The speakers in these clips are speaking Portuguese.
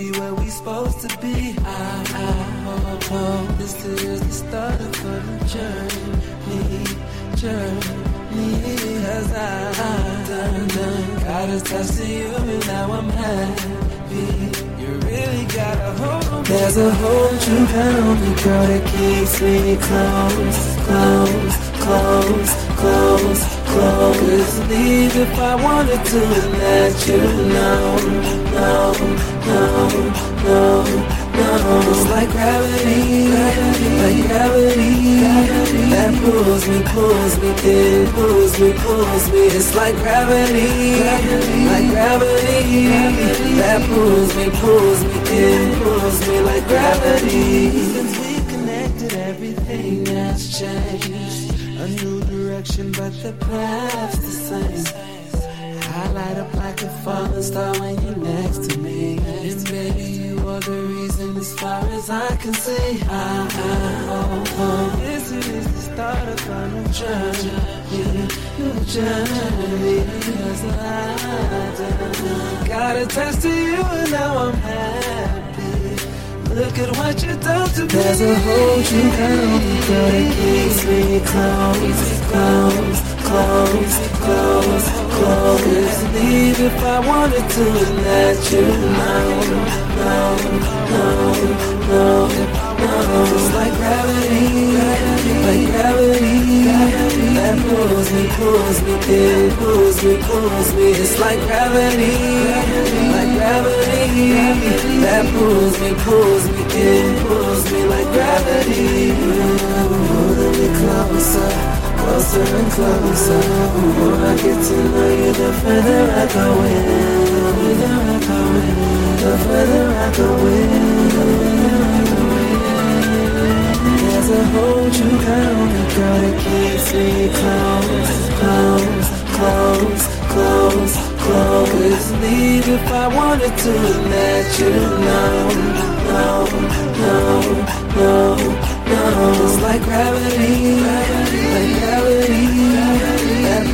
be where we supposed to be. I, I hope, hope this is the start of a journey, journey. Cause I, I done, done got attached to you and now I'm happy. You really got a hold There's a hold you got on me, girl, that keeps me close, close, close, close, close. Leave if I wanted to let you know, no, no, no, no. It's like gravity, like gravity, that pulls me, pulls me in, pulls me, pulls me. It's like gravity, like gravity, that pulls me, pulls me in, pulls me like gravity. Direction, but the path's the same. I light up like a falling star when you're next to me. And baby, you are the reason as far as I can see. I, I, oh, oh. This is the start of a new journey. New journey. Cause I done got attached to you and now I'm happy. Look at what you done to me. There's a hold you me, girl, that keeps me close, close, close, close, close. Leave if I wanted to let you know, no, no, no, no. It's like gravity, like gravity, that pulls me, pulls me in, pulls me. It's like gravity, like gravity, that pulls me, pulls me in, pulls me like gravity. Closer, closer and closer. The more I get to know you, the further I go in, the further I go in, the further I go in. Hold you got on me, girl, that keeps me close, close, close, close, close. Leave if I wanted to let you know, no, no, no, no. It's like gravity, like gravity.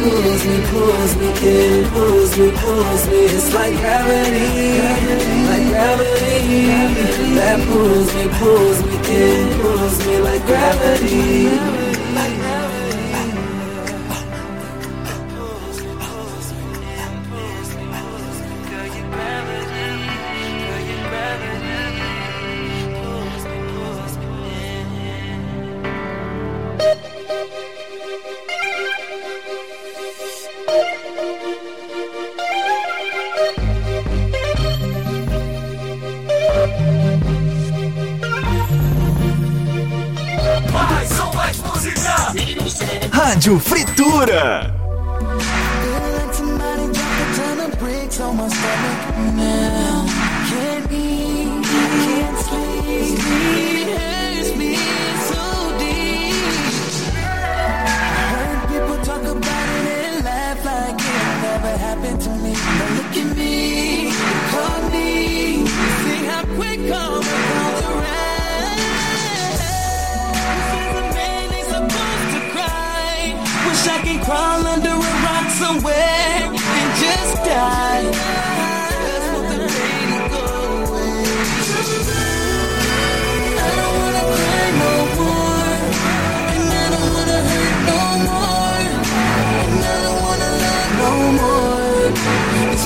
Pulls me, pulls me in, pulls me, pulls me. It's like gravity, like gravity. That pulls me, pulls me in, pulls me like gravity. Rádio Fritura.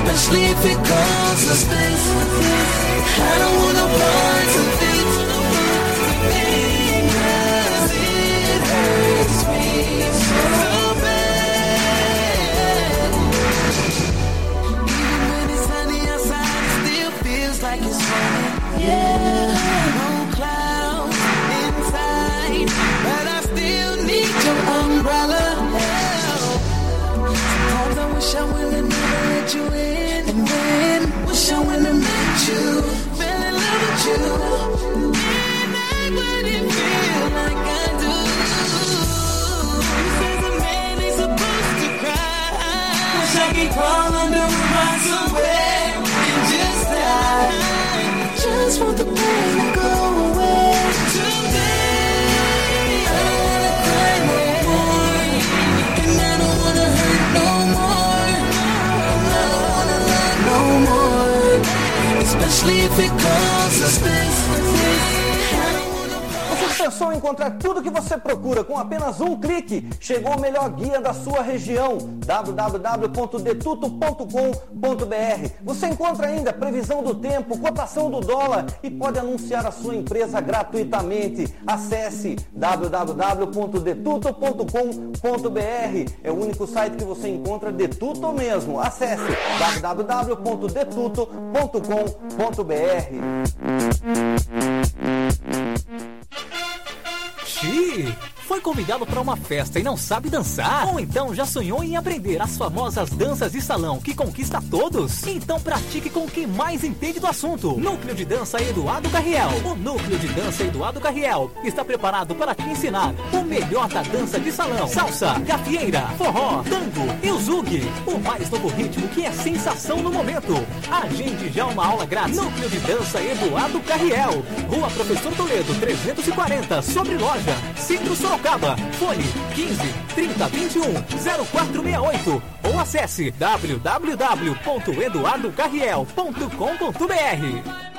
Especially if it causes space. I don't wanna parts of it. Because it hurts me so bad. Even when it's sunny outside, it still feels like it's raining. Yeah, no clouds inside, but I still need your umbrella. Sometimes I wish I would've never let you in, then wish I met you, fell in love with you, and I wouldn't feel like I do. Says a man ain't supposed to cry. Wish I could crawl under especially if it causes this. Pensou em encontrar tudo que você procura com apenas um clique? Chegou o melhor guia da sua região, www.detuto.com.br. Você encontra ainda previsão do tempo, cotação do dólar e pode anunciar a sua empresa gratuitamente. Acesse www.detuto.com.br. É o único site que você encontra de tudo mesmo. Acesse www.detuto.com.br. foi convidado para uma festa e não sabe dançar? Ou então já sonhou em aprender as famosas danças de salão que conquista todos? Então pratique com quem mais entende do assunto. Núcleo de Dança Eduardo Carriel. O Núcleo de Dança Eduardo Carriel está preparado para te ensinar o melhor da dança de salão. Salsa, gafieira, forró, tango e o. O mais novo ritmo que é sensação no momento. Agende já uma aula grátis. Núcleo de Dança Eduardo Carriel. Rua Professor Toledo, 340, sobre loja. Centro Sorocaba. Fone 15 30 21 0468 ou acesse www.eduardocarriel.com.br.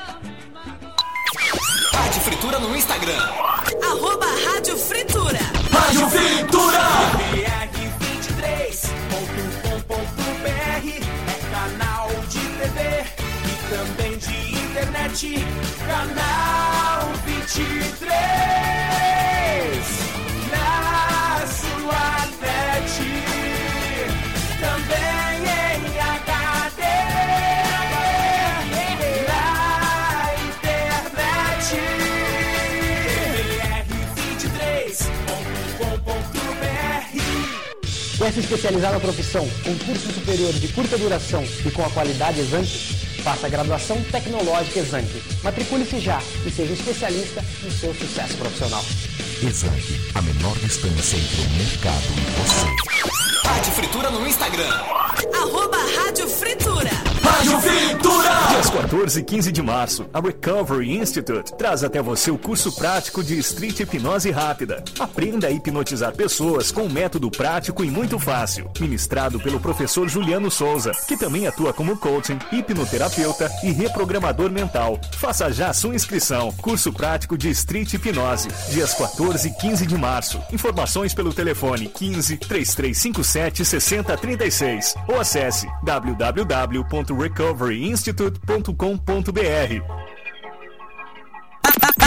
Rádio Fritura no Instagram. Arroba Rádio Fritura. Rádio Fritura. BR23.com.br é canal de TV e também de internet. Canal 23 na sua net. Também em HD na internet. BR23.com.br Quer se especializar na profissão com curso superior de curta duração e com a qualidade exante? Faça a graduação tecnológica Exante. Matricule-se já e seja especialista no seu sucesso profissional. Exame, a menor distância entre o mercado e você. Rádio Fritura no Instagram. Arroba Rádio Fritura. Rádio Fritura. Dias 14 e 15 de março, a Recovery Institute traz até você o curso prático de Street Hipnose Rápida. Aprenda a hipnotizar pessoas com um método prático e muito fácil. Ministrado pelo professor Juliano Souza, que também atua como coaching, hipnoterapeuta e reprogramador mental. Faça já sua inscrição. Curso prático de Street Hipnose. Dias 14 e 15 de março. Informações pelo telefone 15 3357 6036 ou acesse www.recoveryinstitute.com.br.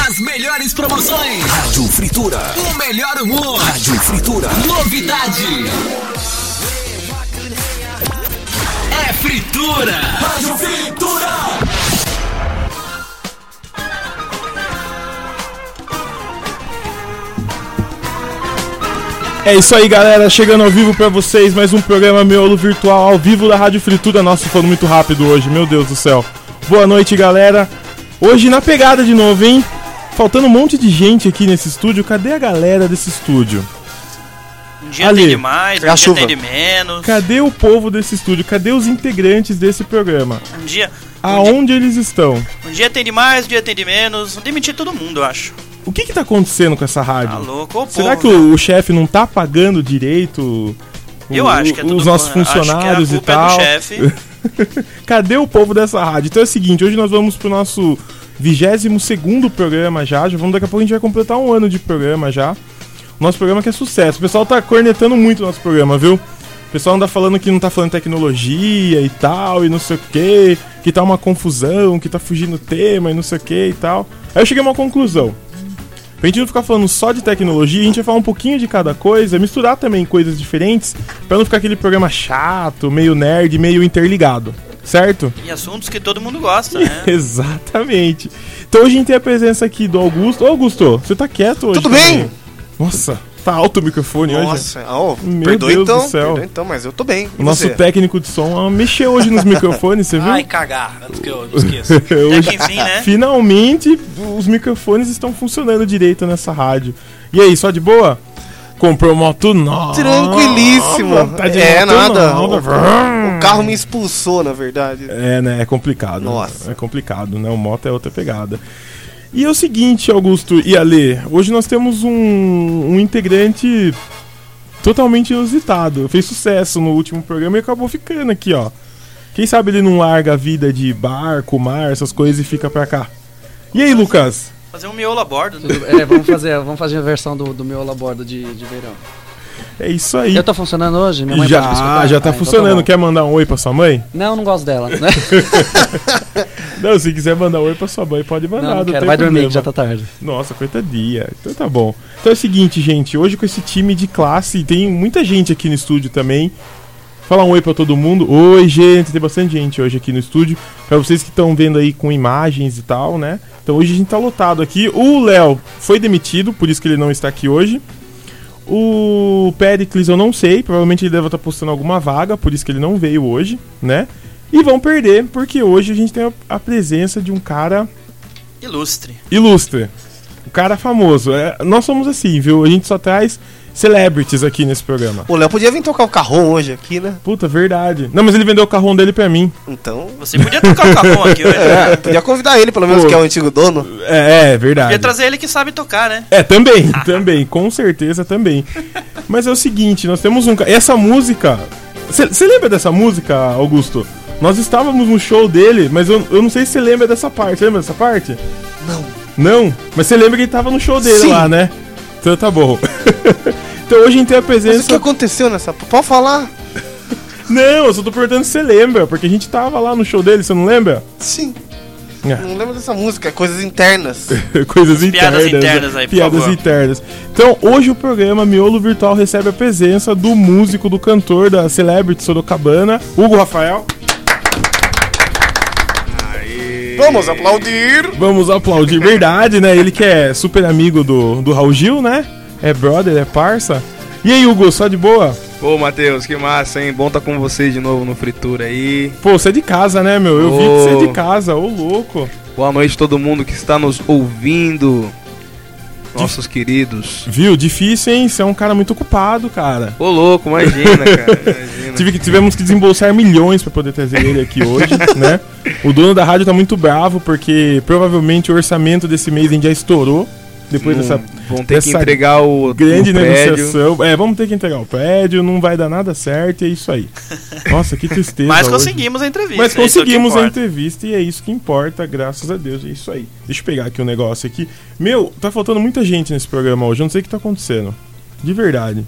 As melhores promoções. Rádio Fritura. O melhor humor. Rádio Fritura. Novidade. É fritura. Rádio Fritura. É isso aí, galera. Chegando ao vivo pra vocês, mais um programa Miolo Virtual ao vivo da Rádio Fritura. Nossa, falando muito rápido hoje, meu Deus do céu. Boa noite, galera. Hoje na pegada de novo, hein? Faltando um monte de gente aqui nesse estúdio. Cadê a galera desse estúdio? Um dia Ali. tem de mais, um a dia chuva. tem de menos. Cadê o povo desse estúdio? Cadê os integrantes desse programa? Um dia, Aonde eles estão? um dia tem de mais, um dia tem de menos. Demitir todo mundo, eu acho. O que que tá acontecendo com essa rádio? Tá louco, ô Será povo, que o, o chefe não tá pagando direito o- Eu acho que é os tudo- nossos acho que a funcionários e culpa é do tal? chefe. Cadê o povo dessa rádio? Então é o seguinte, hoje nós vamos pro nosso 22 segundo programa já, já vamos daqui a pouco a gente vai completar um ano de programa já. Nosso programa que é sucesso. O pessoal tá cornetando muito o nosso programa, viu? O pessoal anda falando que não tá falando tecnologia e tal, e não sei o que, que tá uma confusão, que tá fugindo o tema e não sei o que e tal. Aí eu cheguei a uma conclusão. Pra gente não ficar falando só de tecnologia, a gente vai falar um pouquinho de cada coisa, misturar também coisas diferentes, pra não ficar aquele programa chato, meio nerd, meio interligado. Certo? E assuntos que todo mundo gosta, né? Exatamente. Então hoje a gente tem a presença aqui do Augusto. Ô Augusto, você tá quieto hoje? Tudo também? bem? Nossa, tá alto o microfone hoje. Nossa, oh, Meu perdoa Deus então, do céu. perdoa então, mas eu tô bem. O nosso técnico de som ah, mexeu hoje nos microfones, você viu? Ai, cagar, antes que eu esqueça. Hoje, Até que enfim, né? Finalmente os microfones estão funcionando direito nessa rádio. E aí, só de boa? Comprou moto nova. Tranquilíssimo. Tá de é, nada. nova. O, o carro me expulsou, na verdade. É, né? É complicado. Nossa. É complicado, né? O moto é outra pegada. E é o seguinte, Augusto e Ale, hoje nós temos um, um integrante totalmente inusitado. Fez sucesso no último programa e acabou ficando aqui, ó. Quem sabe ele não larga a vida de barco, mar, essas coisas e fica pra cá. E aí, Lucas? Fazer um miolo a bordo. né? É, vamos fazer, vamos fazer a versão do, do meu labordo de, de verão. É isso aí. Eu tô funcionando hoje? Minha mãe Já, escutar? já tá Ah, então funcionando. bom. Quer mandar um oi pra sua mãe? Não, não gosto dela. né? Não, se quiser mandar um oi pra sua mãe, pode mandar. Não, não quero. tem Vai dormir, problema. que já tá tarde. Nossa, coitadinha. Então tá bom. Então é o seguinte, gente. Hoje com esse time de classe, tem muita gente aqui no estúdio também. Falar um oi pra todo mundo. Oi, gente. Tem bastante gente hoje aqui no estúdio. Pra vocês que estão vendo aí com imagens e tal, né? Então hoje a gente tá lotado aqui. O Léo foi demitido, por isso que ele não está aqui hoje. O Pericles eu não sei, provavelmente ele deve estar postando alguma vaga, por isso que ele não veio hoje, né? E vão perder, porque hoje a gente tem a, presença de um cara Ilustre. ilustre. Um cara famoso. É, nós somos assim, viu? A gente só traz celebrities aqui nesse programa. O Léo podia vir tocar o carrom hoje aqui, né? Puta, verdade. Não, mas ele vendeu o carrão dele pra mim. Então. Você podia tocar o carrom aqui hoje. É, né? podia convidar ele, pelo menos, Pô. que é o antigo dono. É, é verdade. Podia trazer ele que sabe tocar, né? É, também, também, com certeza também. Mas é o seguinte, nós temos um. Essa música. Você lembra dessa música, Augusto? Nós estávamos no show dele, mas eu, eu não sei se você lembra dessa parte. Você lembra dessa parte? Não. Não? Mas você lembra que ele tava no show dele Sim. lá, né? Então tá bom. então hoje a gente tem a Mas o que presença. aconteceu nessa. Pode falar? Não, eu só tô perguntando se você lembra, porque a gente tava lá no show dele, você não lembra? Sim. É. Não lembro dessa música, é coisas internas. Coisas internas. piadas né? internas aí, por Piadas favor. internas. Então, hoje o programa Miolo Virtual recebe a presença do músico, do cantor da Celebrity Sorocabana, Hugo Rafael. Vamos aplaudir! Vamos aplaudir, verdade, né? Ele que é super amigo do, do Raul Gil, né? É brother, é parça. E aí, Hugo, só de boa? Ô, Matheus, que massa, hein? Bom tá com vocês de novo no Fritura aí. Pô, você é de casa, né, meu? Eu vi que você é Ô. de casa, ô louco. Boa noite todo mundo que está nos ouvindo. Nossos queridos. Viu? Difícil, hein? Você é um cara muito ocupado, cara. Ô, louco, imagina, cara. Imagina. Tive que- tivemos que desembolsar milhões pra poder trazer ele aqui hoje, né? O dono da rádio tá muito bravo porque provavelmente o orçamento desse mês já estourou. Depois dessa Vão ter que dessa entregar o, grande o prédio. negociação. É, vamos ter que entregar o prédio, não vai dar nada certo e é isso aí. Nossa, que tristeza. Mas hoje. conseguimos a entrevista. Mas é que conseguimos a importa. entrevista e é isso que importa, graças a Deus, é isso aí. Deixa eu pegar aqui um negócio aqui. Meu, tá faltando muita gente nesse programa hoje, eu não sei o que tá acontecendo. De verdade.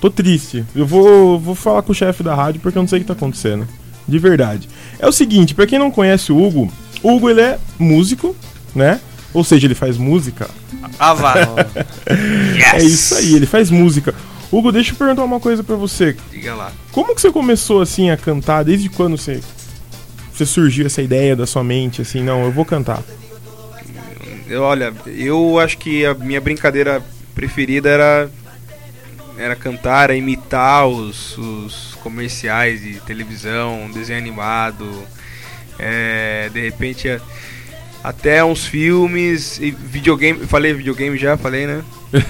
Tô triste. Eu vou, vou falar com o chefe da rádio porque eu não sei o que tá acontecendo. De verdade. É o seguinte, pra quem não conhece o Hugo, o Hugo ele é músico, né? Ou seja, ele faz música. Ah, vá. É isso aí, ele faz música. Hugo, deixa eu perguntar uma coisa pra você. Diga lá. Como que você começou assim a cantar? Desde quando você, você surgiu essa ideia da sua mente assim, não, eu vou cantar? Eu, olha, eu acho que a minha brincadeira preferida era era cantar, era imitar os, os comerciais de televisão, desenho animado, é, de repente a- até uns filmes e videogame. Falei videogame já, falei, né?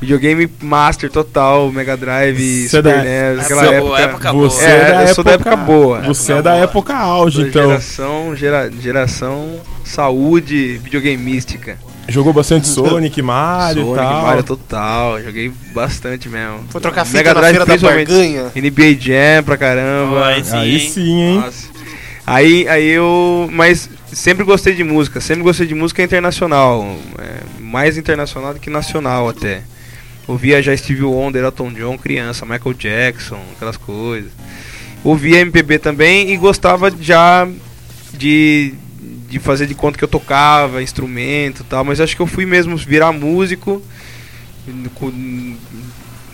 videogame Master total, Mega Drive, Você é Super da- NES, aquela Época época. boa, época boa. Você É, é, da eu sou da época boa. Você Época é da boa. época auge, Sou então. Geração, gera, geração saúde videogameística. Jogou bastante Sonic, Mario e Sonic, tal. Mario total, joguei bastante mesmo. Foi trocar fita Mega na Drive feira da barganha. NBA Jam pra caramba. Aí sim, Aí hein? sim, hein? Nossa. Aí, aí eu. Mas sempre gostei de música, sempre gostei de música internacional. é, mais internacional do que nacional até. Ouvia já Stevie Wonder, Elton John, criança, Michael Jackson, aquelas coisas. Ouvia MPB também e gostava já de, de fazer de conta que eu tocava instrumento tal, mas acho que eu fui mesmo virar músico,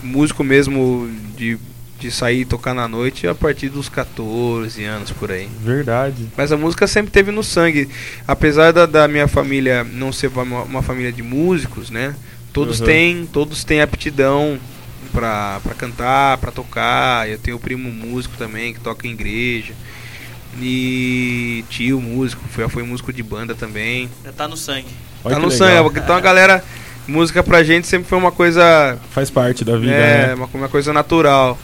músico mesmo de, de sair e tocar na noite a partir dos 14 anos por aí. Verdade. Mas a música sempre teve no sangue. Apesar da, da minha família não ser uma, uma família de músicos, né? Todos Uhum. têm, todos têm aptidão pra, pra cantar, pra tocar. Eu tenho um primo músico também que toca em igreja. E tio músico, foi, foi músico de banda também. Já tá no sangue. Olha tá no legal. sangue. Então a galera, música pra gente sempre foi uma coisa. Faz parte da vida, É, né? uma, uma coisa natural.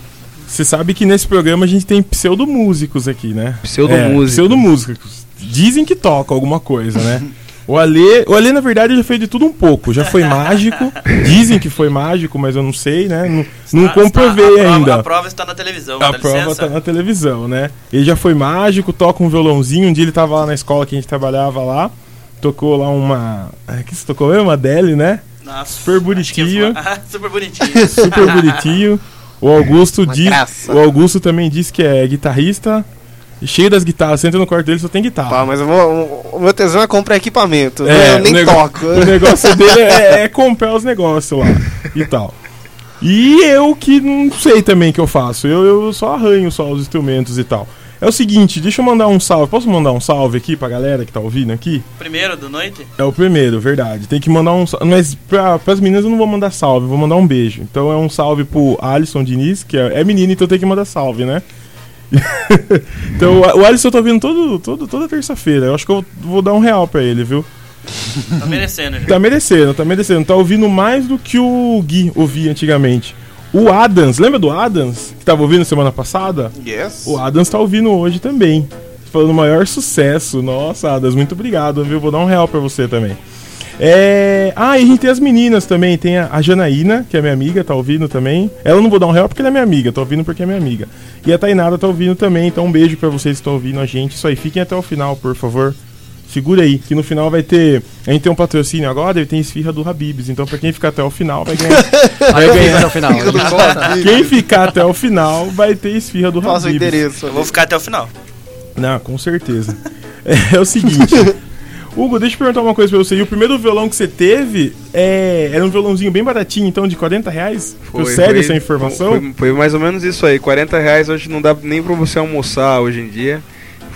Você sabe que nesse programa a gente tem pseudo-músicos aqui, né? Pseudo-músicos. É, pseudo-músicos. Dizem que tocam alguma coisa, né? O Ale, o Ale, na verdade, já fez de tudo um pouco. Já foi mágico. Dizem que foi mágico, mas eu não sei, né? Não, não comprovei a prova, ainda. A prova está na televisão, A prova licença. tá na televisão, né? Ele já foi mágico, toca um violãozinho. Um dia ele tava lá na escola que a gente trabalhava lá. Tocou lá uma. O que você tocou mesmo? Uma Adele, né? Nossa, Super bonitinho. Ah, super bonitinho. Super bonitinho. O Augusto diz. graça. O Augusto também disse que é guitarrista. Cheio das guitarras. Você entra no quarto dele só tem guitarra. Pá, mas eu vou, o- meu tesão é comprar equipamento. né? É, eu nem nego- toco. O negócio dele é, é comprar os negócios lá e tal. E eu que não sei também o que eu faço. Eu, eu só arranho só os instrumentos e tal. É o seguinte, deixa eu mandar um salve. Posso mandar um salve aqui pra galera que tá ouvindo aqui? Primeiro do noite? É o primeiro, verdade. Tem que mandar um salve. Mas pra, pras meninas eu não vou mandar salve, vou mandar um beijo. Então é um salve pro Alisson Diniz, que é, é menino, então tem que mandar salve, né? então o Alisson eu tô ouvindo todo, todo, toda terça-feira. Eu acho que eu vou dar um real pra ele, viu? Tá merecendo, já. Tá merecendo, tá merecendo. Tá ouvindo mais do que o Gui ouvia antigamente. O Adams, lembra do Adams? Que tava ouvindo semana passada? Yes. O Adams tá ouvindo hoje também. Falando maior sucesso. Nossa, Adams, muito obrigado, viu? Vou dar um real pra você também. É... Ah, e a gente tem as meninas também. Tem a, Janaína, que é minha amiga, tá ouvindo também. Ela não vou dar um real porque ela é minha amiga, tá ouvindo porque é minha amiga. E a Tainara tá ouvindo também, então um beijo pra vocês que estão ouvindo a gente. Isso aí, fiquem até o final, por favor. Segura aí, que no final vai ter. A gente tem um patrocínio agora e tem esfirra do Habibs. Então, pra quem ficar até o final, vai ganhar. vai ganhar. até o final. Habib's. Quem ficar até o final vai ter esfirra do Passa o Habibs. endereço. Eu vou ficar até o final. Não, com certeza. É, o seguinte. Hugo, deixa eu perguntar uma coisa pra você. E o primeiro violão que você teve é, era um violãozinho bem baratinho, então, de 40 reais? Ficou sério essa informação? Foi, foi mais ou menos isso aí. 40 reais hoje não dá nem pra você almoçar hoje em dia.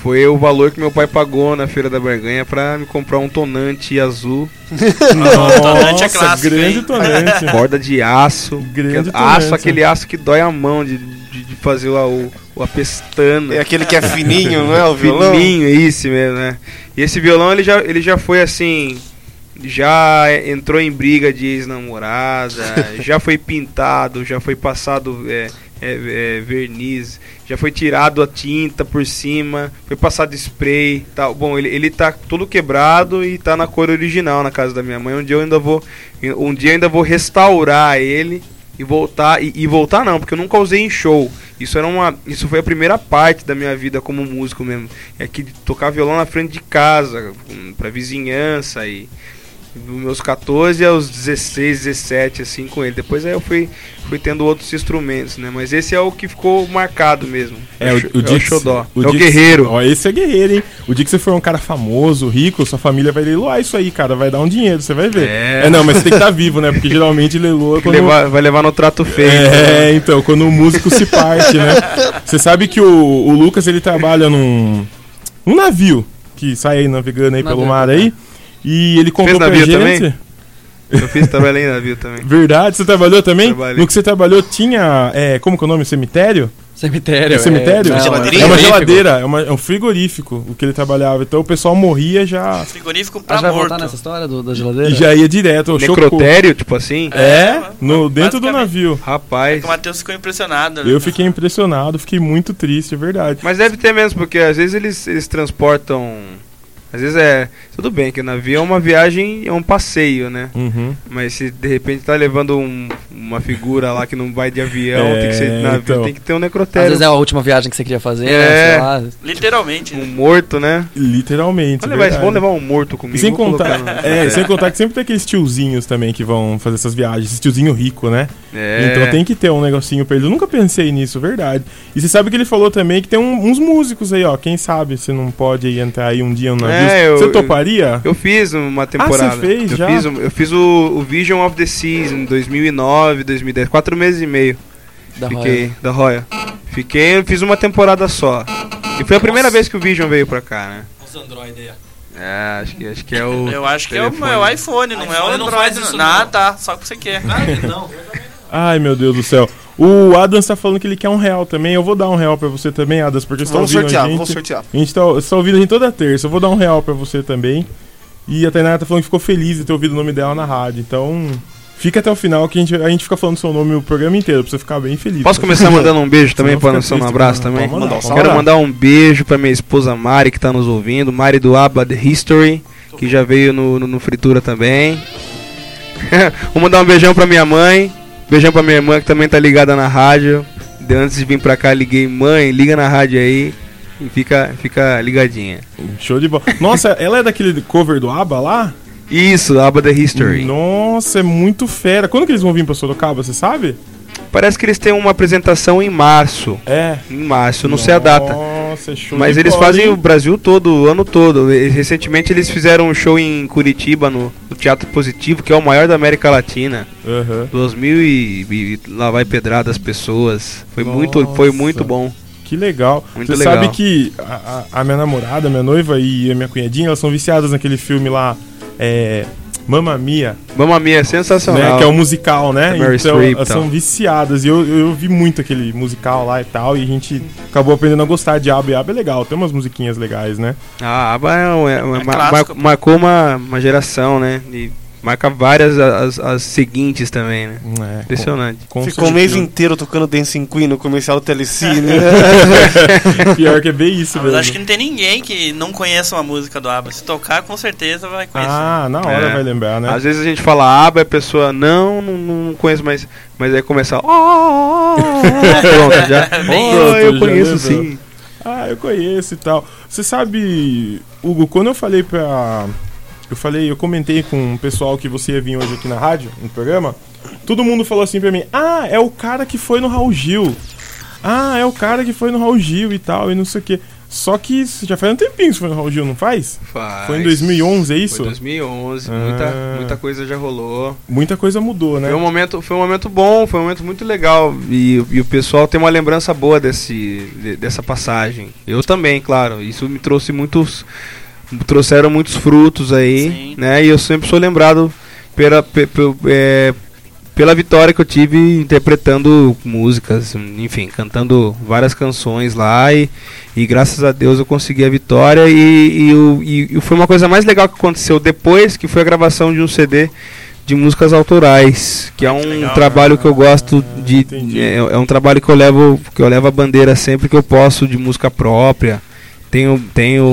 Foi o valor que meu pai pagou na Feira da Barganha pra me comprar um tonante azul. Nossa, tonante é clássico, grande hein? tonante. Corda de aço. Grande aço, tonante. aquele aço que dói a mão de, de, de fazer lá o, o a pestana. É aquele que é fininho, não é o violão? Fininho, é isso mesmo, né? E esse violão ele já, ele já foi assim. Já entrou em briga de ex-namorada, já foi pintado, já foi passado é, é, é, verniz, já foi tirado a tinta por cima, foi passado spray tal. Bom, ele, ele tá todo quebrado e tá na cor original na casa da minha mãe. Um dia eu ainda vou. Um dia ainda vou restaurar ele e voltar. E, e voltar não, porque eu nunca usei em show. Isso era uma. Isso foi a primeira parte da minha vida como músico mesmo. É que tocar violão na frente de casa, pra vizinhança e. Dos meus 14 aos 16, 17, assim, com ele. Depois aí eu fui, fui tendo outros instrumentos, né? Mas esse é o que ficou marcado mesmo. É, o, o, dia que- xodó. é o dia que- guerreiro. Ó, esse é guerreiro, hein? O dia que você for um cara famoso, rico, sua família vai leiloar isso aí, cara. Vai dar um dinheiro, você vai ver. É. não, mas você tem que estar vivo, né? Porque geralmente leiloa quando... Levar- vai levar no trato feio. É, então, quando o músico se parte, né? Você sabe que o, o Lucas, ele trabalha num, num navio que sai aí navegando aí pelo mar aí. E ele comprou pra navio gente... também? Eu fiz trabalhei em navio também. Verdade, você trabalhou também? Trabalhei. No que você trabalhou tinha, é, como que é o nome? Cemitério? Cemitério. É cemitério? não, Geladeirinha? É uma frigorífico. geladeira, é, uma- é um frigorífico o que ele trabalhava. Então o pessoal morria já Frigorífico pra vai morto. nessa história do, da geladeira? e já ia direto. chocou. Necrotério, tipo assim? É, no, dentro do navio. Rapaz. O Matheus ficou impressionado. né? Eu fiquei impressionado, fiquei muito triste, é verdade. Mas deve ter mesmo, porque às vezes eles, eles transportam. Às vezes é. Tudo bem que o navio é uma viagem, é um passeio, né? Uhum. Mas se de repente tá levando um- uma figura lá que não vai de avião, É, tem que ser de navio, então. tem que ter um Às necrotério. vezes é a última viagem que você queria fazer, É. né? Sei lá. Literalmente. Um né? morto, né? Literalmente. Vamos levar, vamos levar um morto comigo. E sem contar, é, sem contar que sempre tem aqueles tiozinhos também que vão fazer essas viagens, esse tiozinho rico, né? É. Então tem que ter um negocinho pra ele. Eu nunca pensei nisso, verdade. E você sabe que ele falou também que tem um- uns músicos aí, ó. Quem sabe se não pode entrar aí um dia no navio. É, eu- você eu- Eu fiz uma temporada. fez eu já? Fiz, eu fiz o, o Vision of the Seas em 2009, 2010, quatro meses e meio. Da Fiquei, Royal. da Royal. Fiquei, fiz uma temporada só. E foi a primeira vez que o Vision veio pra cá, né? Os Android aí, ó. É, acho que, acho que é o. Eu acho que é o, telefone. é o iPhone, não é o iPhone não Android. faz isso, não. Ah, não. tá. Só que você quer. Claro que não. Ai, meu Deus do céu. O Adams tá falando que ele quer um real também. Eu vou dar um real pra você também, Adams, porque você tá Vamos ouvindo sortear, a gente. vamos sortear. A gente tá, você tá ouvindo a gente toda terça. Eu vou dar um real pra você também. E a Tainara tá falando que ficou feliz de ter ouvido o nome dela na rádio. Então, fica até o final que a gente, a gente fica falando seu nome o programa inteiro, pra você ficar bem feliz. Posso começar mandando um beijo também, lançar um abraço mano. também? Mandar, Quero mandar. mandar um beijo pra minha esposa Mari, que tá nos ouvindo. Mari do Abba The History. que já veio no, no, no Fritura também. Vou mandar um beijão pra minha mãe. Beijão pra minha irmã que também tá ligada na rádio. De- Antes de vir pra cá, liguei, mãe, liga na rádio aí. E fica, fica ligadinha. Show de bola. Nossa, ela é daquele cover do ABBA lá? Isso, Aba The History. Nossa, é muito fera. Quando que eles vão vir pra Sorocaba, você sabe? Parece que eles têm uma apresentação em março. É. Em março, não sei a data. Nossa, é show Mas eles bola, fazem hein? o Brasil todo, o ano todo. Recentemente eles fizeram um show em Curitiba, no, no Teatro Positivo, que é o maior da América Latina. Aham. 2000 e, e lá vai pedrada as pessoas. Foi muito, foi Nossa. muito bom. Que legal. Muito Você legal. sabe que a, a- a minha namorada, minha noiva e a minha cunhadinha, elas são viciadas naquele filme lá, é. Mamma Mia. Mamma Mia é sensacional. Né, que é um musical, né? Meryl então, Streep, elas são viciadas. E eu, eu vi muito aquele musical lá e tal. E a gente acabou aprendendo a gostar de ABBA. E ABBA é legal, tem umas musiquinhas legais, né? A ABBA é, é clássico. mar- marcou uma, uma geração, né? E marca várias as, as seguintes também, né? É, Impressionante. com Ficou o mês inteiro tocando Dancing Queen no comercial do Telecine. Pior que é bem isso Mas mesmo. acho que não tem ninguém que não conheça uma música do ABBA. Se tocar, com certeza vai conhecer. Ah, na hora É. vai lembrar, né? Às vezes a gente fala ABBA e a pessoa, não, não, não conheço, mas, mas aí começa. Oh, pronto, já. Oh, eu já conheço sim. Ah, eu conheço e tal. Você sabe, Hugo, quando eu falei pra. Eu falei, eu comentei com o pessoal que você ia vir hoje aqui na rádio, no programa. Todo mundo falou assim pra mim: Ah, é o cara que foi no Raul Gil. Ah, é o cara que foi no Raul Gil e tal, e não sei o quê. Só que já faz um tempinho que você foi no Raul Gil, não faz? Faz. Foi em 2011, é isso? Foi 2011, Ah. muita, muita coisa já rolou. Muita coisa mudou, né? Foi um momento, foi um momento bom, foi um momento muito legal e, e o pessoal tem uma lembrança boa desse, de- dessa passagem. Eu também, claro. Isso me trouxe muitos, trouxeram muitos frutos aí, Sim. né? E eu sempre sou lembrado pela, pe- pe- é, pela vitória que eu tive interpretando músicas, enfim, cantando várias canções lá e, e graças a Deus eu consegui a vitória e, e, e- foi uma coisa mais legal que aconteceu depois que foi a gravação de um CD de músicas autorais, que é um legal. trabalho que eu gosto de entendi. é, é um trabalho que eu levo que eu levo a bandeira sempre que eu posso de música própria. Tenho, tenho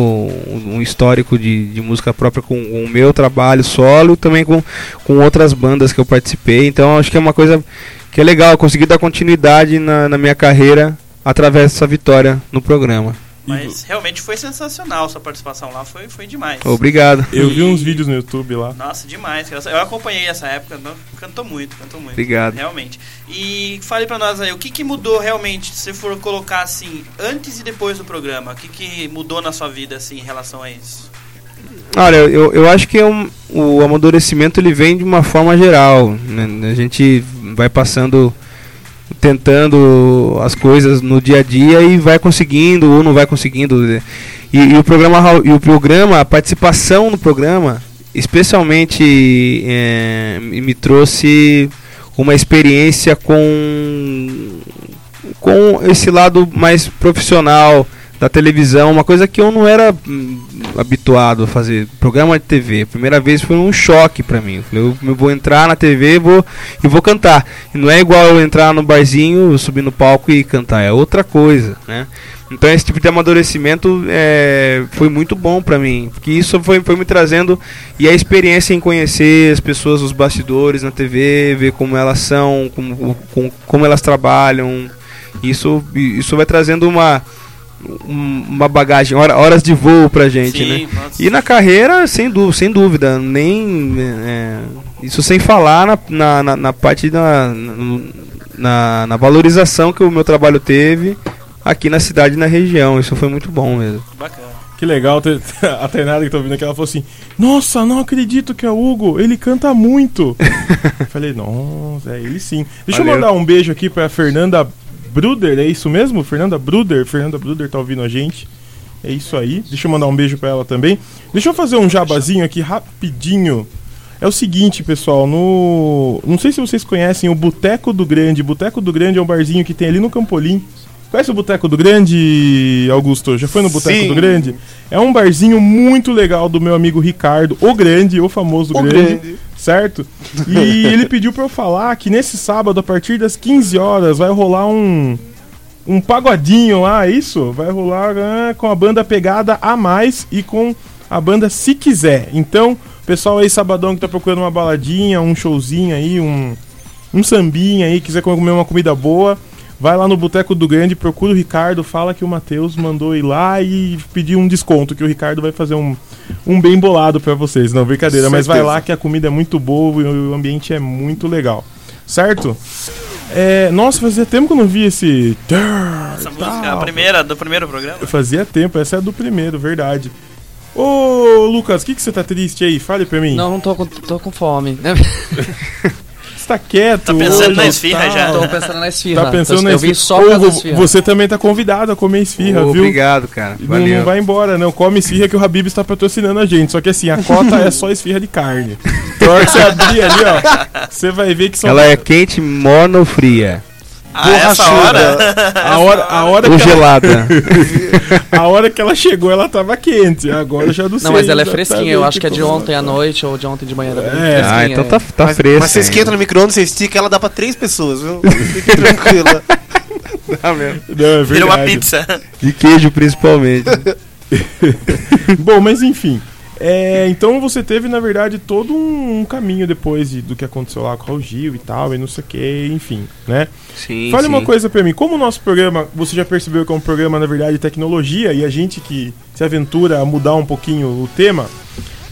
um histórico de, de música própria com o meu trabalho solo e também com, com outras bandas que eu participei. Então acho que é uma coisa que é legal, eu consegui dar continuidade na, na minha carreira através dessa vitória no programa. Mas realmente foi sensacional sua participação lá, foi, foi demais. Obrigado. Eu vi uns vídeos no YouTube lá. Nossa, demais. Eu acompanhei essa época, cantou muito, cantou muito. Obrigado. Realmente. E fale pra nós aí, o que, que mudou realmente, se for colocar assim, antes e depois do programa? O que, que mudou na sua vida, assim, em relação a isso? Olha, eu, eu acho que é um- o amadurecimento ele vem de uma forma geral. né? A gente vai passando, tentando as coisas no dia a dia e vai conseguindo ou não vai conseguindo. E, e o programa e o programa, a participação no programa, especialmente me me trouxe uma experiência com com esse lado mais profissional da televisão, uma coisa que eu não era hum, habituado a fazer. Programa de TV, primeira vez foi um choque pra mim. Eu falei, eu, vou entrar na TV vou, e vou cantar. E não é igual eu entrar no barzinho, subir no palco e cantar, é outra coisa, né? Então esse tipo de amadurecimento é, foi muito bom pra mim, porque isso foi, foi me trazendo e a experiência em conhecer as pessoas, os bastidores na TV, ver como elas são, como, como, como elas trabalham, isso, isso vai trazendo uma, um- uma bagagem, hora- horas de voo pra gente, Sim, né? E na carreira, sem dúvida, sem dúvida nem é, isso sem falar na, na, na, na parte da na, na valorização que o meu trabalho teve aqui na cidade e na região. Isso foi muito bom mesmo. Bacana. Que legal, ter- a Tainara que tá ouvindo aqui, ela falou assim: Nossa, não acredito que é o Hugo, ele canta muito. Eu falei, nossa, é ele sim. Deixa Valeu. eu mandar um beijo aqui pra Fernanda Bruder, é isso mesmo? Fernanda Bruder, Fernanda Bruder tá ouvindo a gente. É isso aí. Deixa eu mandar um beijo pra ela também. Deixa eu fazer um jabazinho aqui rapidinho. É o seguinte, pessoal, no. Não sei se vocês conhecem o Boteco do Grande. Boteco do Grande é um barzinho que tem ali no Campolim. Conhece o Boteco do Grande, Augusto? Já foi no Boteco do Grande? É um barzinho muito legal do meu amigo Ricardo, o Grande, o famoso O grande, Grande. Certo? E ele pediu pra eu falar que nesse sábado, a partir das 15 horas, vai rolar um um pagodinho lá, é isso? Vai rolar ah, com a banda Pegada a Mais e com a banda Se Quiser. Então, pessoal aí, sabadão que tá procurando uma baladinha, um showzinho aí, um, um sambinha aí, quiser comer uma comida boa, vai lá no Boteco do Grande, procura o Ricardo, fala que o Matheus mandou ir lá e pedir um desconto, que o Ricardo vai fazer um, um bem bolado pra vocês. Não, brincadeira, mas vai lá que a comida é muito boa e o ambiente é muito legal. Certo? É, nossa, fazia tempo que eu não vi esse. Essa música, a primeira, do primeiro programa. Fazia tempo, essa é do primeiro, verdade. Ô, Lucas, o que, que você tá triste aí? Fale pra mim. Não, não tô com, tô com fome. Você tá quieto. Tá pensando hoje na esfirra tal. já. Tô pensando na esfirra. Tá pensando Eu na vim esfirra. só por causa Ô, da esfirra. Você também tá convidado a comer esfirra, Ô, viu? Obrigado, cara. Não, Valeu. não vai embora, não. Come esfirra que o Habib está patrocinando a gente. Só que assim, a cota é só esfirra de carne. Então, a hora que você abrir ali, ó, você vai ver que são. Ela é quente, morna ou fria? Ah, essa hora? A hora, a hora Ou que ela- gelada? a hora que ela chegou, ela tava quente. Agora já não sei. Não, mas ela é exatamente fresquinha. Eu acho que é de como ontem à noite ou de ontem de manhã. É. fresquinha, Ah, então tá, tá mas, fresco. mas você esquenta no micro-ondas, você estica, ela dá pra três pessoas, viu? Fique tranquila. Tá mesmo. Não, é Vira uma verdade. pizza. De queijo, principalmente. Bom, mas enfim. É, então você teve, na verdade, todo um, um caminho depois de- do que aconteceu lá com o Raul Gil e tal, e não sei o que, enfim, né? Sim, Fale sim. uma coisa pra mim, como o nosso programa, você já percebeu que é um programa, na verdade, de tecnologia, e a gente que se aventura a mudar um pouquinho o tema,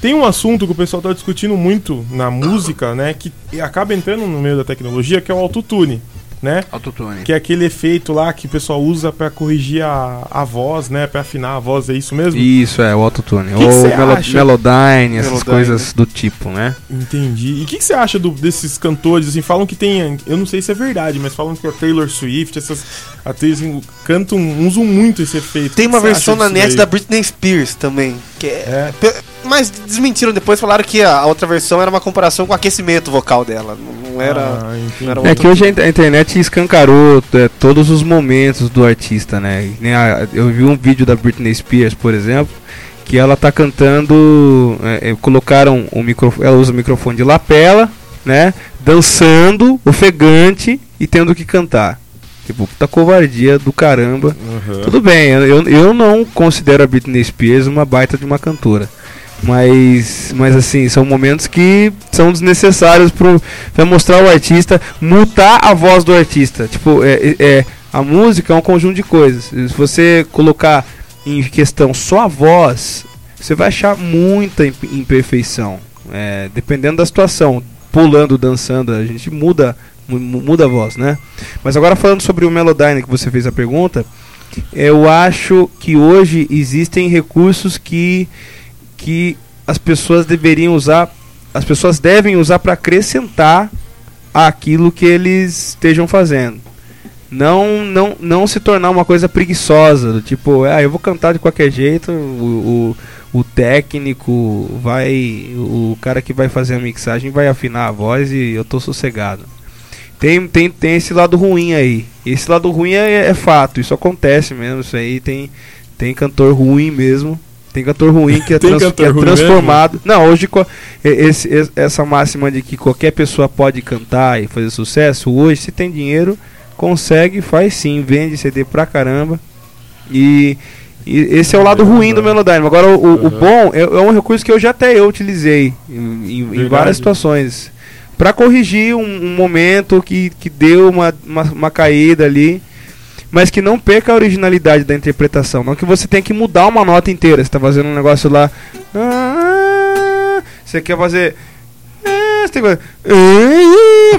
tem um assunto que o pessoal tá discutindo muito na música, né, que acaba entrando no meio da tecnologia, que é o autotune, né? Autotune. Que é aquele efeito lá que o pessoal usa pra corrigir a, a voz, né, Pra afinar a voz, é isso mesmo? Isso, é, o autotune. Que que Ou cê melo acha? Melodyne, essas Melodyne. coisas do tipo, né? Entendi. E o que, que você acha do- desses cantores? Assim, falam que tem. Eu não sei se é verdade, mas falam que a Taylor Swift, essas atrizes assim, cantam, usam muito esse efeito. Tem que uma versão na net daí? da Britney Spears também. Que é, É. Mas desmentiram depois, falaram que a outra versão era uma comparação com o aquecimento vocal dela. Não era. Ah, não era É que hoje a in- escancarou é, todos os momentos do artista, né? Eu vi um vídeo da Britney Spears, por exemplo, que ela tá cantando. é, é, colocaram o microfone. Ela usa o microfone de lapela, né? Dançando, ofegante e tendo que cantar. Tipo, puta covardia do caramba. Uhum. Tudo bem, eu, eu não considero a Britney Spears uma baita de uma cantora. Mas, mas assim, são momentos que são desnecessários pro, pra mostrar o artista, mutar a voz do artista. Tipo, é, é- a música é um conjunto de coisas. Se você colocar em questão só a voz, você vai achar muita imp- imperfeição. É, dependendo da situação. Pulando, dançando, a gente muda, mu- mu- muda a voz, né? Mas agora falando sobre o Melodyne que você fez a pergunta, eu acho que hoje existem recursos que, que as pessoas deveriam usar, as pessoas devem usar para acrescentar aquilo que eles estejam fazendo. Não, não, não se tornar uma coisa preguiçosa, tipo, ah, eu vou cantar de qualquer jeito, o, o, o técnico vai, o cara que vai fazer a mixagem vai afinar a voz e eu tô sossegado. Tem, tem, tem esse lado ruim aí. Esse lado ruim é, é fato, isso acontece mesmo. Isso aí tem, tem cantor ruim mesmo. Tem cantor ruim que é, trans- que é transformado. Não, hoje esse, es- essa máxima de que qualquer pessoa pode cantar e fazer sucesso, hoje, se tem dinheiro, consegue, faz sim, vende CD pra caramba. E, e esse é o lado ruim do Melodyne. Agora, o, o- o bom é, é um recurso que eu já até eu utilizei em, em- várias situações. Pra corrigir um, um momento que, que deu uma, uma, uma caída ali, mas que não perca a originalidade da interpretação. Não que você tenha que mudar uma nota inteira. Você tá fazendo um negócio lá. ah, Você quer fazer. ah, Você tem que fazer.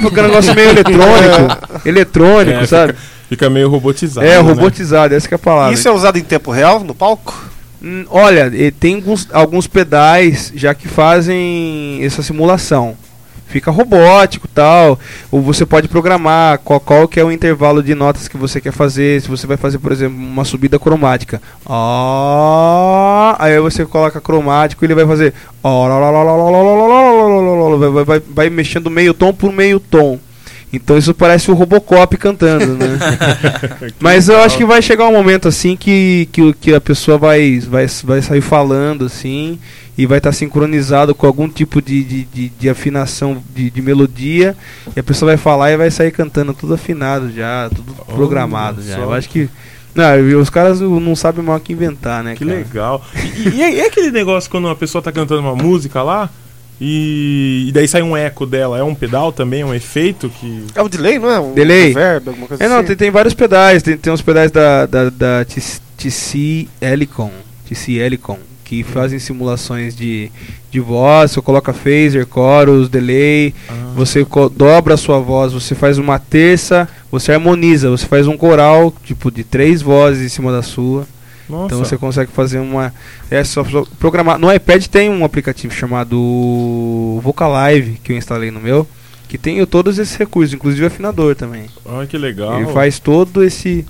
Porque é um negócio meio eletrônico. eletrônico, É, sabe? Fica, fica meio robotizado. É, né? robotizado, essa que é a palavra. Isso é usado em tempo real no palco? Hum, Olha, e tem alguns, alguns pedais já que fazem essa simulação fica robótico tal. Ou você pode programar qual, qual que é o intervalo de notas que você quer fazer. Se você vai fazer, por exemplo, uma subida cromática. ó aí você coloca cromático e ele vai fazer. Vai, vai, vai mexendo meio tom por meio tom. Então isso parece o Robocop cantando, né? Mas eu acho que vai chegar um momento assim que, que, o- que a pessoa vai, vai, vai sair falando assim e vai estar sincronizado com algum tipo de, de, de, de afinação de, de melodia e a pessoa vai falar e vai sair cantando tudo afinado já, tudo programado já. só. Eu acho que Não, os caras não sabem mal que inventar, né? Que cara? legal. E, e, e aquele negócio quando uma pessoa tá cantando uma música lá e, e daí sai um eco dela? É um pedal também, um efeito que. É um delay, não é? Um Delay. reverb, alguma coisa É, não, assim? tem, tem vários pedais. Tem, tem uns pedais da, da, da TC Helicon, TC Helicon, que fazem simulações de, de voz. Você coloca phaser, chorus, delay. Você co- dobra a sua voz, você faz uma terça, você harmoniza. Você faz um coral, tipo, de três vozes em cima da sua. Nossa. Então você consegue fazer uma. É só programar. No iPad tem um aplicativo chamado Vocalive que eu instalei no meu. Que tem todos esses recursos, inclusive afinador também. Olha que legal. Ele faz todo esse.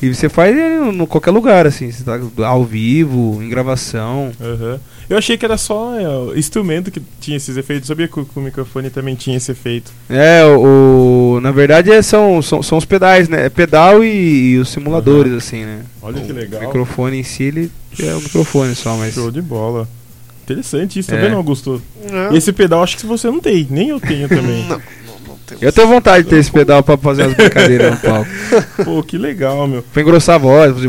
E você faz no qualquer lugar, assim. Você tá ao vivo, em gravação. Aham. Eu achei que era só é, o instrumento que tinha esses efeitos. Sabia que o, que o microfone também tinha esse efeito. É, o, o- na verdade é, são, são, são os pedais, né? É pedal e, e os simuladores, assim, né? Olha que O legal. microfone em si, ele é o microfone só, mas. Show de bola. Interessante isso, tá É. vendo, Augusto? É. Esse pedal acho que você não tem, nem eu tenho também. Não, não, não. Eu tenho vontade de ter esse pedal pra fazer as brincadeiras no palco. Pô, que legal, meu. Pra engrossar a voz, fazer.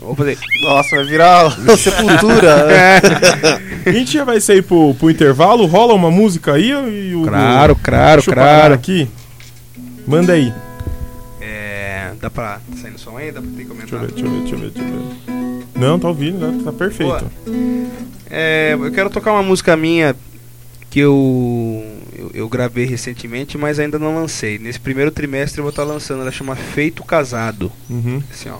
Vou fazer. Nossa, vai virar sepultura. É. A gente já vai sair pro, pro intervalo, rola uma música aí e o. Claro, claro, Deixa claro. aqui. Manda aí. É. Dá pra. Tá saindo som aí? Dá pra ter Deixa eu comentar? ver, deixa eu ver, deixa eu ver, deixa eu ver. Não, tá ouvindo, né? tá perfeito. É, eu quero tocar uma música minha que eu, eu, eu gravei recentemente, mas ainda não lancei. Nesse primeiro trimestre eu vou estar lançando. Ela chama Feito Casado. Uhum. Assim, ó.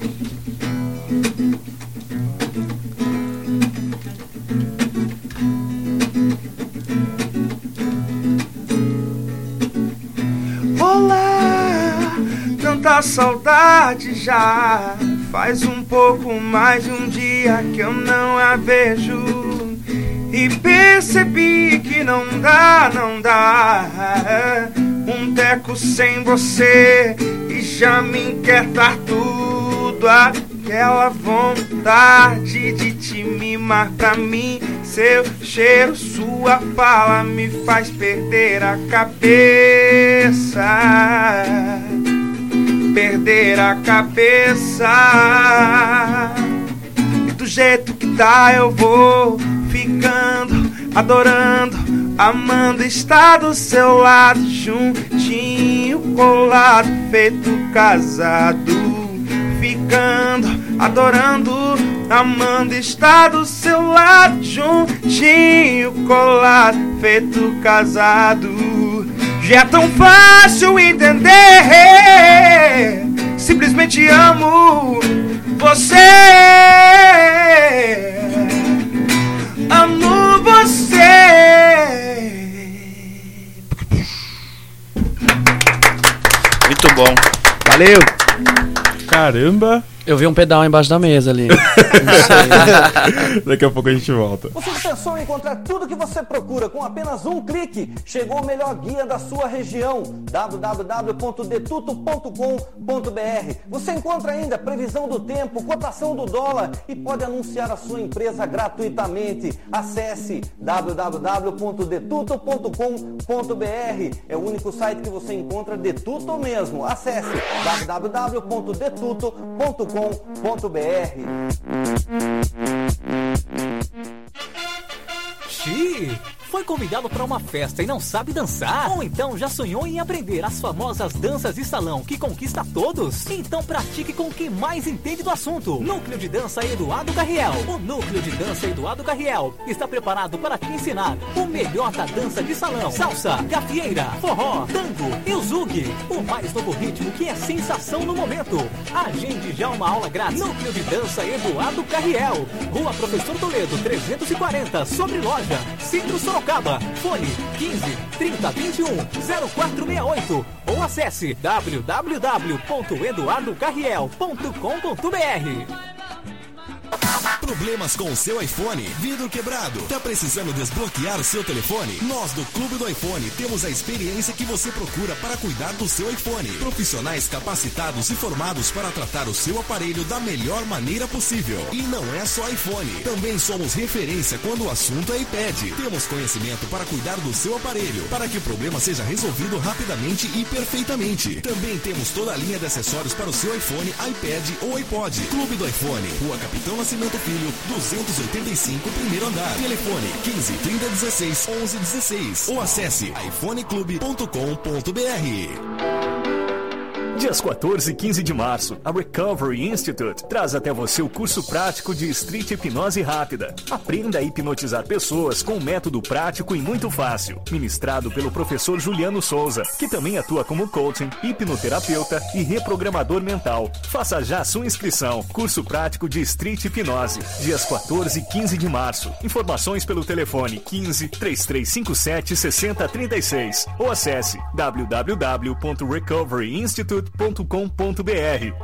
Olá, tanta saudade já. Faz um pouco mais de um dia que eu não a vejo. E percebi que não dá, não dá. Um teco sem você e já me inquietar tudo. Aquela vontade de te mimar pra mim. Seu cheiro, sua fala me faz perder a cabeça. Perder a cabeça. E do jeito que tá, eu vou ficando, adorando, amando estar do seu lado, juntinho, colado, feito casado. Ficando, adorando, amando estar do seu lado, juntinho, colado, feito casado. Já é tão fácil entender. Simplesmente amo você. Amo você. Muito bom. Valeu! Caramba! Eu vi um pedal embaixo da mesa ali. Daqui a pouco a gente volta. Você pensou em encontrar tudo que você procura com apenas um clique? Chegou o melhor guia da sua região, www.detuto.com.br. Você encontra ainda previsão do tempo, cotação do dólar e pode anunciar a sua empresa gratuitamente. Acesse www.detuto.com.br. É o único site que você encontra de tudo mesmo. Acesse www.detuto.com.br. Xi! Foi convidado para uma festa e não sabe dançar? Ou então já sonhou em aprender as famosas danças de salão que conquista todos? Então pratique com quem mais entende do assunto. Núcleo de Dança Eduardo Carriel. O Núcleo de Dança Eduardo Carriel está preparado para te ensinar o melhor da dança de salão. Salsa, gafieira, forró, tango e o zug. O mais novo ritmo que é sensação no momento. Agende já uma aula grátis. Núcleo de Dança Eduardo Carriel. Rua Professor Toledo, 340, sobre loja. Centro Sorocaba. Fone 15 30 21 0468 ou acesse www.eduardocarriel.com.br. Problemas com o seu iPhone? Vidro quebrado? Tá precisando desbloquear o seu telefone? Nós do Clube do iPhone temos a experiência que você procura para cuidar do seu iPhone. Profissionais capacitados e formados para tratar o seu aparelho da melhor maneira possível. E não é só iPhone. Também somos referência quando o assunto é iPad. Temos conhecimento para cuidar do seu aparelho, para que o problema seja resolvido rapidamente e perfeitamente. Também temos toda a linha de acessórios para o seu iPhone, iPad ou iPod. Clube do iPhone, Rua Capitão Nascimento Filho, 285, primeiro andar. Telefone 15 30 16 11 16 ou acesse iPhoneClube.com.br. Dias 14 e 15 de março, a Recovery Institute traz até você o curso prático de Street Hipnose Rápida. Aprenda a hipnotizar pessoas com um método prático e muito fácil. Ministrado pelo professor Juliano Souza, que também atua como coaching, hipnoterapeuta e reprogramador mental. Faça já sua inscrição. Curso prático de Street Hipnose. Dias 14 e 15 de março. Informações pelo telefone 15 3357 6036 ou acesse www.recoveryinstitute.com.br. Sentada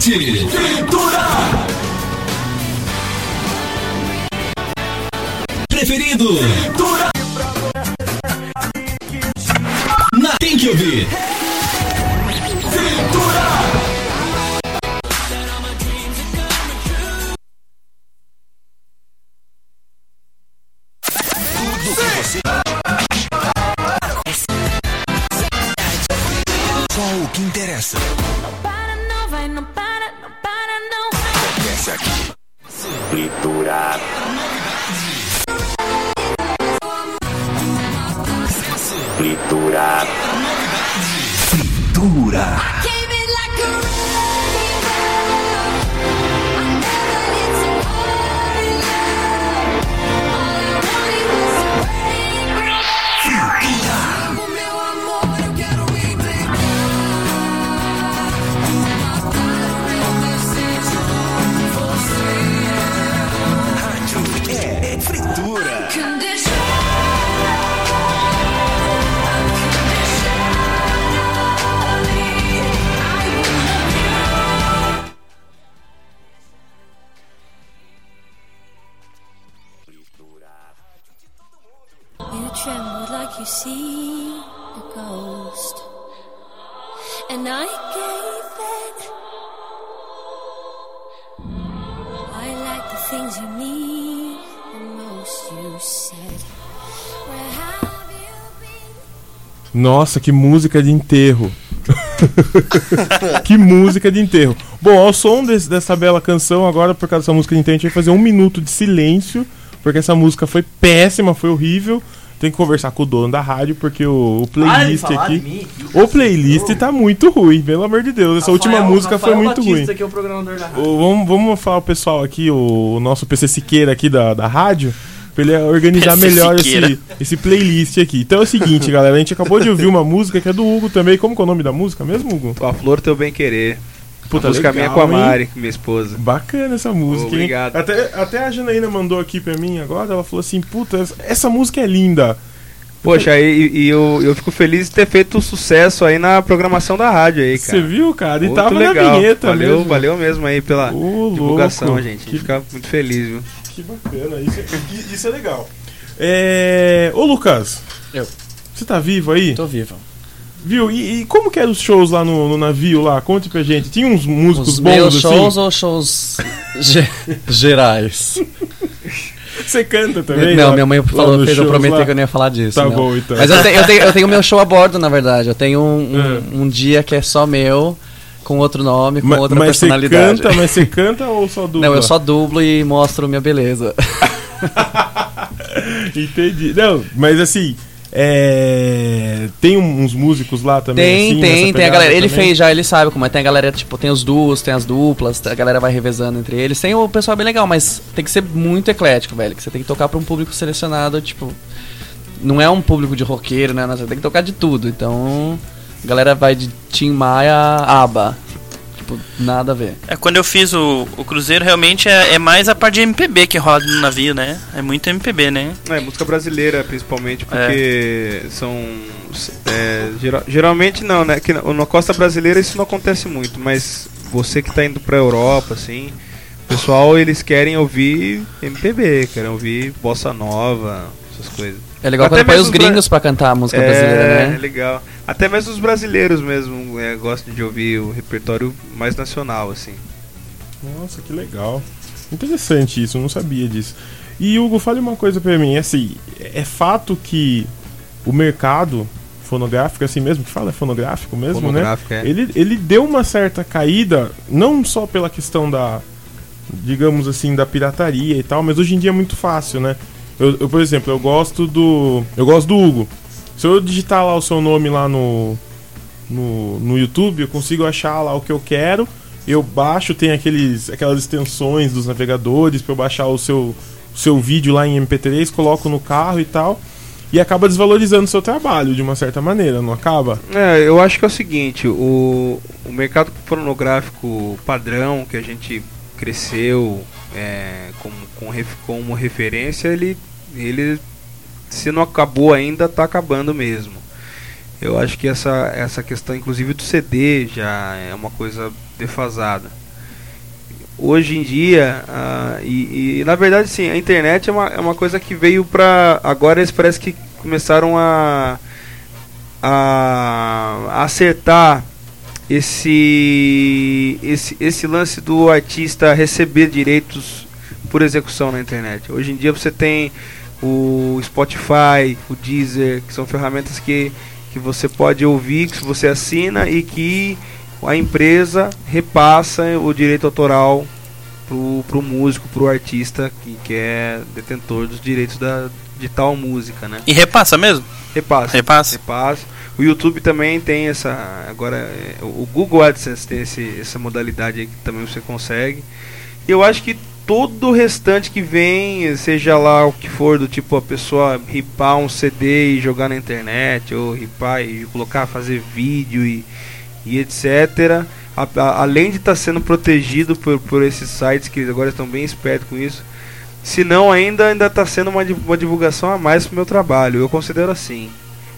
você Nossa, que música de enterro. que música de enterro. Bom, ao som desse- dessa bela canção, agora por causa dessa música de enterro, a gente vai fazer um minuto de silêncio, porque essa música foi péssima, foi horrível. Tem que conversar com o dono da rádio, porque o, o playlist aqui. mim, o playlist tá muito ruim, pelo amor de Deus. Essa última música foi muito ruim. que é o. Ô, vamos, vamos falar o pessoal aqui, o, nosso PC Siqueira aqui da, da rádio, pra ele organizar melhor Siqueira. esse, esse playlist aqui. Então é o seguinte, galera, a gente acabou de ouvir uma música que é do Hugo também. Como que é o nome da música mesmo, Hugo? A Flor Teu Bem Querer. Puta, a música legal, minha com a hein? Mari, minha esposa. Bacana essa música, hein? Obrigado. Até, até a Janaína mandou aqui pra mim agora, ela falou assim, puta, essa, essa música é linda. Poxa, e, e eu, eu fico feliz de ter feito sucesso aí na programação da rádio aí, cara. Você viu, cara? E Muito tava na legal. vinheta valeu, mesmo. Valeu mesmo aí pela Ô, divulgação, louco. gente. A gente fica muito feliz, viu? Que bacana, isso é, isso é legal. É... Ô, Lucas. Eu. Você tá vivo aí? Tô vivo. Viu? E, e como que eram os shows lá no, no navio lá? Conte pra gente. Tinha uns músicos Os bons meus assim? shows ou shows ge- gerais? Você canta também? Não, lá- minha mãe falou, fez eu prometer lá? que eu não ia falar disso. Tá não. bom, então. Mas eu tenho, eu, tenho, eu tenho meu show a bordo, na verdade. Eu tenho um, um, um dia que é só meu, com outro nome, com Ma- outra mas você personalidade. canta, mas você canta ou só dubla? Não, eu só dublo e mostro minha beleza. Entendi. Não, mas assim, é... tem uns músicos lá também? Tem, assim, tem, tem a galera. Ele também? fez já, ele sabe como é. Tem a galera, tipo, tem os duos, tem as duplas, a galera vai revezando entre eles. Tem o pessoal bem legal, mas tem que ser muito eclético, velho. Que você tem que tocar pra um público selecionado, tipo. Não é um público de roqueiro, né? Você tem que tocar de tudo. Então, a galera vai de Tim Maia a ABBA. Tipo, nada a ver. É, quando eu fiz o, o Cruzeiro, realmente é, é mais a parte de MPB que roda no navio, né? É muito MPB, né? É, música brasileira, principalmente, porque são. é, gera- geralmente não, né? Que na, na costa brasileira isso não acontece muito, mas você que tá indo pra Europa, assim, o pessoal eles querem ouvir MPB, querem ouvir bossa nova, essas coisas. É legal Até quando põe os bra- gringos pra cantar a música é, brasileira, né? É legal. Até mesmo os brasileiros mesmo é, gostam de ouvir o repertório mais nacional, assim. Nossa, que legal. Interessante isso, eu não sabia disso. E Hugo, fale uma coisa pra mim, assim, é fato que o mercado fonográfico, assim mesmo que fala, é fonográfico mesmo, Fonográfico, né? é. Ele, ele deu uma certa caída, não só pela questão da, digamos assim, da pirataria e tal, mas hoje em dia é muito fácil, né? Eu, eu, por exemplo, eu gosto do. Eu gosto do Hugo. Se eu digitar lá o seu nome lá no, no, no YouTube, eu consigo achar lá o que eu quero. Eu baixo, tem aqueles, aquelas extensões dos navegadores para eu baixar o seu, o seu vídeo lá em MP3, coloco no carro e tal. E acaba desvalorizando o seu trabalho de uma certa maneira, não acaba? É, eu acho que é o seguinte, o, o mercado pornográfico padrão que a gente cresceu é, como, com, como referência, ele, ele se não acabou ainda, está acabando mesmo. Eu acho que essa, essa questão, inclusive do CD, já é uma coisa defasada. Hoje em dia, ah, e, e, na verdade sim, a internet é uma, é uma coisa que veio pra. Agora eles parece que começaram a, a acertar esse, esse, esse lance do artista receber direitos por execução na internet. Hoje em dia você tem o Spotify, o Deezer, que são ferramentas que, que você pode ouvir, que você assina e que a empresa repassa o direito autoral pro, pro músico, pro artista que, que é detentor dos direitos da, de tal música, né? E repassa mesmo? Repassa. Repassa. Repassa. O YouTube também tem essa. Agora, é, o Google AdSense tem esse, essa modalidade aí que também você consegue. Eu acho que todo o restante que vem, seja lá o que for, do tipo a pessoa ripar um CD e jogar na internet, ou ripar e colocar, fazer vídeo e, e etc. A- a- além de estar sendo protegido por, por esses sites que agora estão bem espertos com isso, se não ainda ainda está sendo uma, uma divulgação a mais pro meu trabalho. Eu considero assim.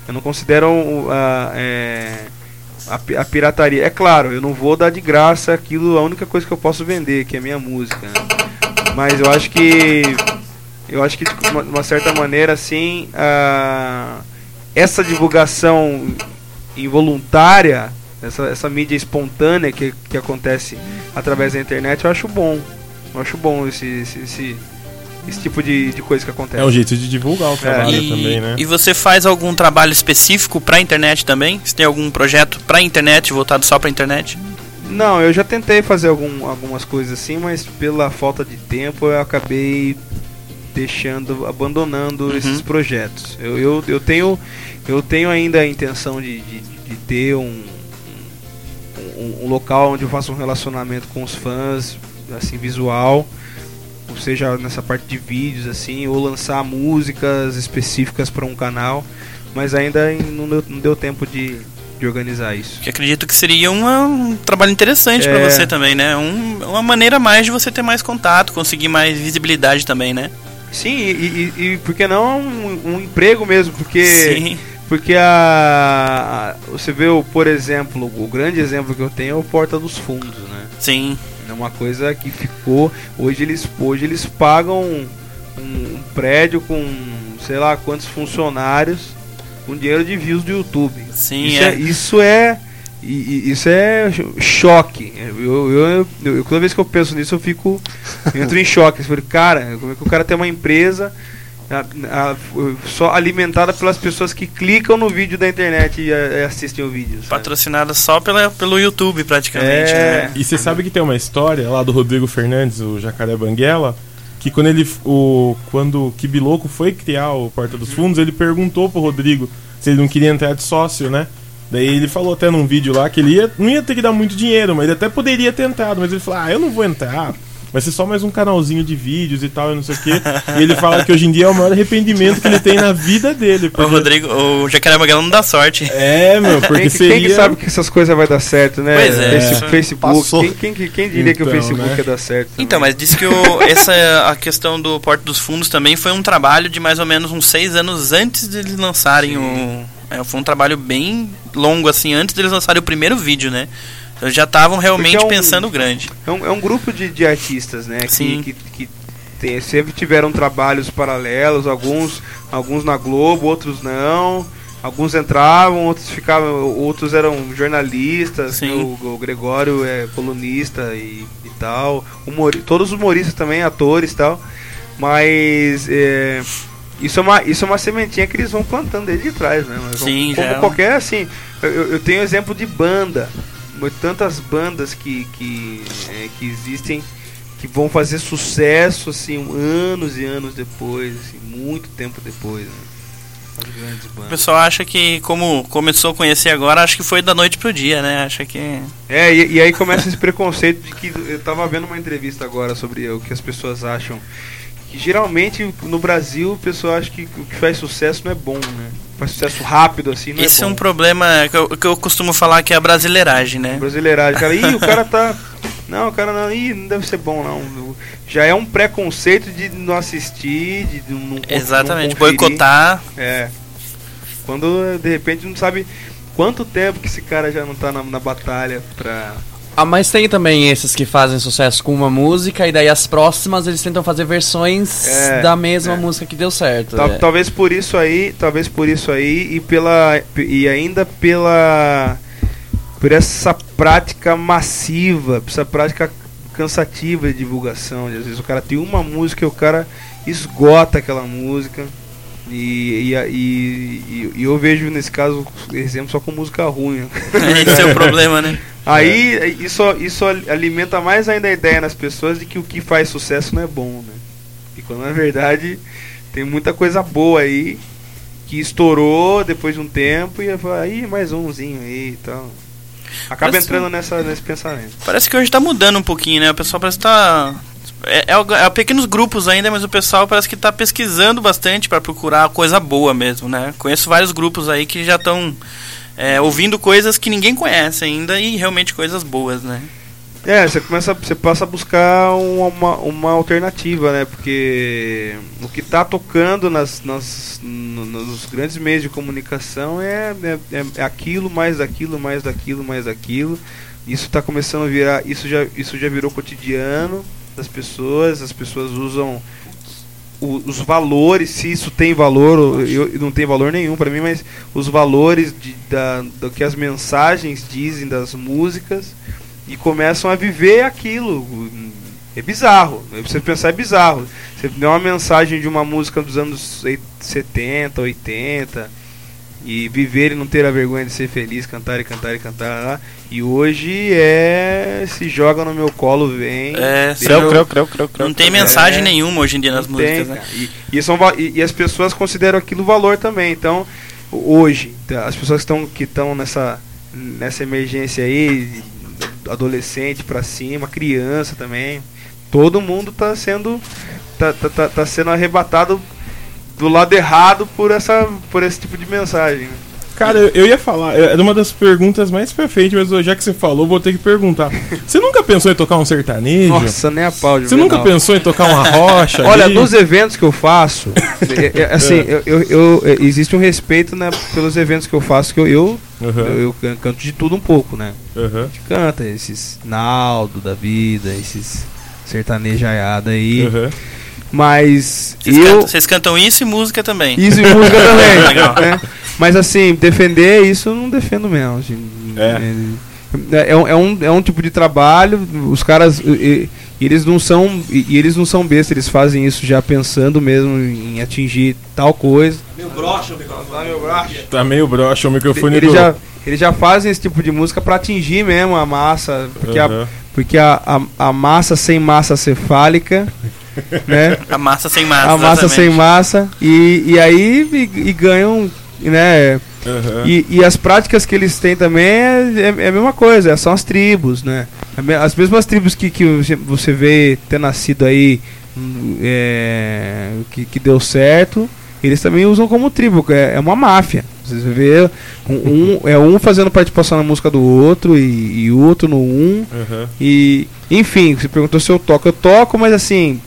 Eu não considero uh, a, a pirataria. É claro, eu não vou dar de graça aquilo, a única coisa que eu posso vender, que é a minha música. né? Mas eu acho que eu acho que de uma, de uma certa maneira assim, ah, essa divulgação involuntária, essa, essa mídia espontânea que, que acontece através da internet, eu acho bom. Eu acho bom esse, esse, esse, esse tipo de, de coisa que acontece. É um jeito de divulgar o trabalho E, também, né? e você faz algum trabalho específico pra internet também? Você tem algum projeto pra internet, voltado só pra internet? Não, eu já tentei fazer algum, algumas coisas assim, mas pela falta de tempo eu acabei deixando, abandonando esses projetos. Eu, eu, eu tenho eu tenho ainda a intenção de, de, de ter um, um, um local onde eu faça um relacionamento com os fãs, assim, visual, ou seja, nessa parte de vídeos, assim, ou lançar músicas específicas para um canal, mas ainda não deu, não deu tempo de, de organizar isso. Que acredito que seria uma- um trabalho interessante É. você também, né? Um- uma maneira mais de você ter mais contato, conseguir mais visibilidade também, né? Sim, e, e, e por que não um, um emprego mesmo? Porque, Sim. porque a, a- você vê, o, por exemplo, o grande exemplo que eu tenho é o Porta dos Fundos, né? Sim. É uma coisa que ficou. Hoje eles, hoje eles pagam um, um prédio com sei lá quantos funcionários com dinheiro de views do YouTube. Sim, isso é. é. Isso é e- e- isso é cho- choque. Eu, eu, eu- eu- toda vez que eu penso nisso, eu fico. eu entro em choque. Eu falo, cara, como é que o cara tem uma empresa a- a- só alimentada pelas pessoas que clicam no vídeo da internet e, a- e assistem o vídeo? sabe? Patrocinada só pela, pelo YouTube, praticamente. É. né? E você sabe que tem uma história lá do Rodrigo Fernandes, o Jacaré Banguela, que quando ele o quando o Kibiloco foi criar o Porta dos Fundos, ele perguntou pro Rodrigo se ele não queria entrar de sócio, né? Daí ele falou até num vídeo lá que ele ia, não ia ter que dar muito dinheiro, mas ele até poderia ter entrado, mas ele falou: "Ah, eu não vou entrar. Vai ser só mais um canalzinho de vídeos e tal, e não sei o quê". e ele fala que hoje em dia é o maior arrependimento que ele tem na vida dele. O porque- Rodrigo, o Jacaré Magalhães não dá sorte. É, meu, porque quem, que- seria quem que sabe que essas coisas vai dar certo, né? Pois é. Face- Facebook. Quem, quem, que- quem diria que o Então, Facebook né? ia dar certo? Então, mas disse que o, essa a questão do Porto dos Fundos também foi um trabalho de mais ou menos uns seis anos antes deles lançarem o. é, foi um trabalho bem longo, assim, antes deles lançarem o primeiro vídeo, né? Então eles já estavam realmente é um- pensando grande. É um, é um grupo de, de artistas, né? Sim. Que, que, que sempre tiveram trabalhos paralelos, alguns, alguns na Globo, outros não. Alguns entravam, outros ficavam, outros eram jornalistas. O, o Gregório é colunista e, e tal. Humori, todos os humoristas também, atores e tal. Mas é, isso, é uma, isso é uma sementinha que eles vão plantando desde trás, né? Mas Sim, como já é qualquer assim. Eu- eu tenho exemplo de banda. Tantas bandas que, que, é, que existem que vão fazer sucesso assim anos e anos depois, assim, muito tempo depois. Né? O pessoal acha que, como começou a conhecer agora, acho que foi da noite pro dia, né? Acha que. É, e, e aí começa esse preconceito de que eu tava vendo uma entrevista agora sobre o que as pessoas acham. Que geralmente no Brasil o pessoal acha que o que faz sucesso não é bom, né? Faz sucesso rápido assim, não Esse é é um problema que eu, que eu costumo falar que é a brasileiragem, né? Brasileiragem, cara. Ih, o cara tá. Não, o cara não. Ih, não deve ser bom, não. Já é um preconceito de não assistir, de não. Exatamente, não boicotar. É. Quando de repente não sabe quanto tempo que esse cara já não tá na, na batalha pra. Ah, mas tem também esses que fazem sucesso com uma música e daí as próximas eles tentam fazer versões É, da mesma é. música que deu certo. Tal- é. Talvez por isso aí, talvez por isso aí e pela e ainda pela por essa prática massiva, essa prática cansativa de divulgação. Às vezes o cara tem uma música e o cara esgota aquela música. E, e, a- e, e- e eu vejo nesse caso exemplo só com música ruim. Esse é o problema, né? Aí isso, isso alimenta mais ainda a ideia nas pessoas de que o que faz sucesso não é bom, né? E quando na verdade tem muita coisa boa aí que estourou depois de um tempo e aí mais umzinho aí e tal. Acaba Parece entrando nessa, nesse pensamento. Parece que hoje tá mudando um pouquinho, né? O pessoal parece que tá. É, é, é pequenos grupos ainda, mas o pessoal parece que tá pesquisando bastante pra procurar coisa boa mesmo, né? Conheço vários grupos aí que já estão ouvindo coisas que ninguém conhece ainda e realmente coisas boas, né? É, você começa, você passa a buscar uma, uma, alternativa, né? Porque o que tá tocando nas, nas, no- nos grandes meios de comunicação é, é, é- é aquilo, mais daquilo, mais daquilo, mais daquilo. Isso tá começando a virar, isso já, isso já virou cotidiano das pessoas, as pessoas usam os valores, se isso tem valor, eu, não tem valor nenhum para mim, mas os valores de, da, do que as mensagens dizem das músicas e começam a viver aquilo. É bizarro. Você pensar é bizarro. Você deu uma mensagem de uma música dos anos ei- 70, 80 e viver e não ter a vergonha de ser feliz, cantar e cantar e cantar. E hoje é se joga no meu colo, vem. É, deixa sim. eu- Não tem mensagem É. nenhuma hoje em dia nas músicas, tem, né? E, e são e, e as pessoas consideram aquilo valor também. Então, hoje, tá, as pessoas que estão que estão nessa nessa emergência aí, adolescente pra cima, criança também, todo mundo tá sendo tá, tá, tá, tá sendo arrebatado do lado errado por essa por esse tipo de mensagem. né? Cara, eu, ia falar, era uma das perguntas mais perfeitas, mas já que você falou, vou ter que perguntar. Você nunca pensou em tocar um sertanejo? Nossa, nem a pau, Você nunca Juvenal. pensou em tocar uma rocha? Olha, ali? nos eventos que eu faço, é, é, assim, É. eu, eu, eu- é, existe um respeito né, pelos eventos que eu faço, que eu, eu, Uhum. eu, eu can- canto de tudo um pouco, né? Uhum. A gente canta esses Naldo da vida, esses sertanejaiada aí. Uhum. Mas Vocês, eu. cantam, vocês cantam isso e música também. Isso e música também. Legal. né? Mas assim, defender isso eu não defendo mesmo. assim. É, é, um, é, um, é um tipo de trabalho, os caras. e- e eles não são. E e eles não são bestas, eles fazem isso já pensando mesmo em atingir tal coisa. Meu brocha o microfone. meu brocha. Tá meio broxa o microfone Eles do... já, eles já fazem esse tipo de música pra atingir mesmo a massa. Porque, Uhum. a, porque a, a, a massa sem massa cefálica. né? A massa sem massa. a massa exatamente. sem massa e, e aí e, e ganham né Uhum. e, e as práticas que eles têm também é, é, é a mesma coisa são as tribos né as mesmas tribos que, que você- vê ter nascido aí hum, é, que, que deu certo eles também usam como tribo é, é uma máfia você vê um, um- é um fazendo participação na música do outro e, e o outro no um Uhum. e, enfim, você perguntou se eu toco. Eu toco, mas assim,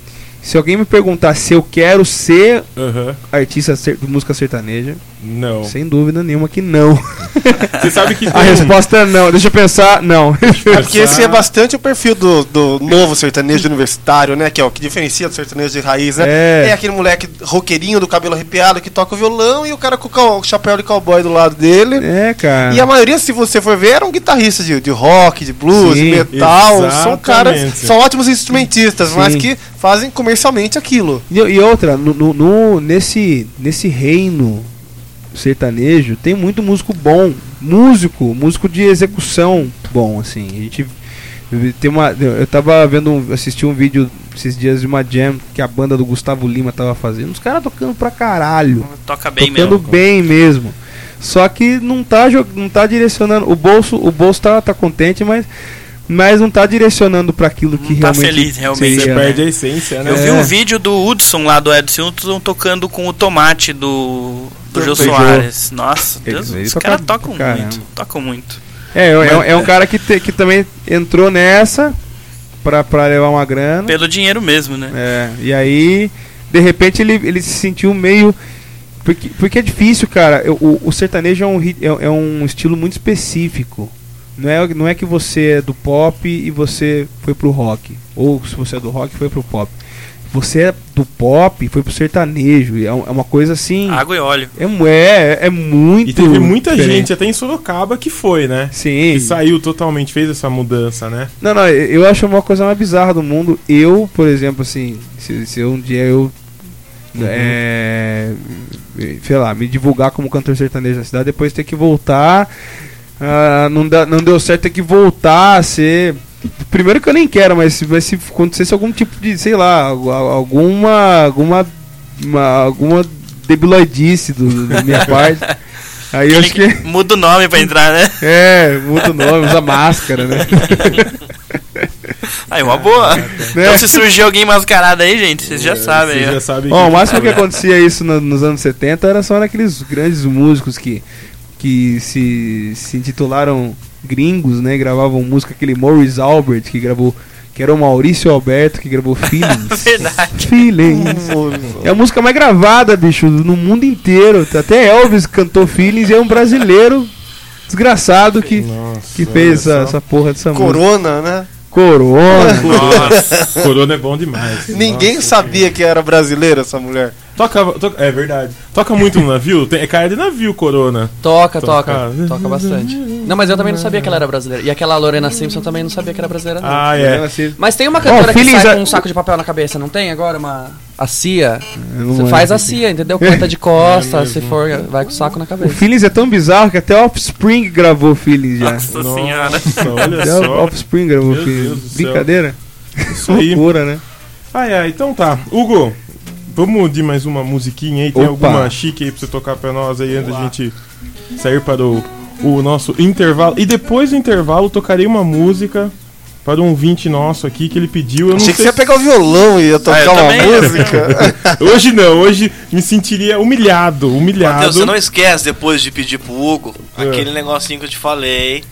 se alguém me perguntar se eu quero ser Uhum. artista ser- de música sertaneja, Não. sem dúvida nenhuma que não. Você sabe que A tem um- resposta é não. Deixa eu pensar, não. É porque esse é bastante o perfil do, do novo sertanejo universitário, né? Que é o que diferencia do sertanejo de raiz, né? É. É, aquele moleque roqueirinho do cabelo arrepiado que toca o violão e o cara com o chapéu de cowboy do lado dele. É, cara. E a maioria, se você for ver, eram guitarristas de, de rock, de blues, Sim, de metal. São exatamente. caras, são ótimos instrumentistas, mas Sim. que fazem comercialmente aquilo. E, e outra, no, no- no- nesse, nesse reino sertanejo, tem muito músico bom. Músico, músico de execução bom, assim. A gente tem uma. Eu tava vendo, um, assisti um vídeo esses dias de uma jam que a banda do Gustavo Lima tava fazendo. Os caras tocando pra caralho. Toca bem tocando mesmo. bem mesmo. Só que não tá, não tá direcionando. O bolso, o bolso tá, tá contente, mas. Mas não tá direcionando para aquilo que Tá realmente. feliz, realmente. seria, Você né? perde a essência, né? Eu vi É. um vídeo do Hudson lá do Edson Hudson tocando com o tomate do, do Jô. Soares. Nossa, Deus, os toca caras tocam caramba. muito. Tocam muito. É, é, é- Mas- é um cara que, te- que também entrou nessa pra, pra levar uma grana. Pelo dinheiro mesmo, né? É, e aí, de repente, ele, ele se sentiu meio. Porque, porque é difícil, cara. O, o sertanejo é um, é, é um estilo muito específico. Não é, não é que você é do pop e você foi pro rock. Ou se você é do rock foi pro pop. Você é do pop e foi pro sertanejo. e É, é uma coisa assim. Água e óleo. É, é, é muito. E teve muita diferente. gente, até em Sorocaba, que foi, né? Sim. Que saiu totalmente, fez essa mudança, né? Não, não, eu acho uma coisa mais bizarra do mundo. Eu, por exemplo, assim, se, se um dia eu. É, sei lá, me divulgar como cantor sertanejo na cidade, depois ter que voltar. Ah, não, dá, não deu certo ter que voltar a ser. Primeiro que eu nem quero, mas se, mas se acontecesse algum tipo de, sei lá, algu- alguma. alguma. uma- alguma debiloidice do, da minha parte. Aí eu acho que. Muda o nome pra entrar, né? É, muda o nome, usa máscara, né? Aí, uma boa. Né? Então, se surgir alguém mascarado aí, gente, vocês já sabem. Vocês ó. já sabem Ó, o máximo que acontecia isso no- nos anos 70 era só naqueles grandes músicos que, que se, se intitularam gringos, né? Gravavam música, aquele Maurice Albert que gravou. Que era o Maurício Alberto que gravou Feelings. Verdade. Feelings. É a música mais gravada, bicho, no mundo inteiro. Até Elvis cantou Feelings e é um brasileiro desgraçado que, que fez essa, essa porra dessa música. Corona, né? Corona. Nossa, Corona é bom demais. Ninguém sabia que era brasileira essa mulher. Toca, toca- é verdade. Toca muito no navio? Tem, é cara de navio, Corona. Toca, toca. Toca bastante. Não, mas eu também não sabia que ela era brasileira. E aquela Lorena Simpson também não sabia que era brasileira, não. Ah, é. Mas tem uma cantora que Feelings sai é- com um saco de papel na cabeça, não tem agora? Uma. A Cia. Você faz a disso. Cia, entendeu? Canta de costas, É se for, vai com o saco na O cabeça. Feelings é tão bizarro que até Offspring gravou Feelings já. Nossa senhora. olha Até só. Offspring gravou Feelings. Brincadeira? Isso aí. Loucura, né? Ai, ai, então tá. Hugo, vamos de mais uma musiquinha aí? Tem Opa. alguma chique aí pra você tocar pra nós aí antes da gente sair para o, o nosso intervalo? E depois do intervalo, tocarei uma música para um ouvinte nosso aqui que ele pediu. Eu não Achei que sei você ia pegar o violão e ia tocar Ah, uma música. hoje não, hoje me sentiria humilhado, humilhado. Matheus, você não esquece depois de pedir pro Hugo É. aquele negocinho que eu te falei.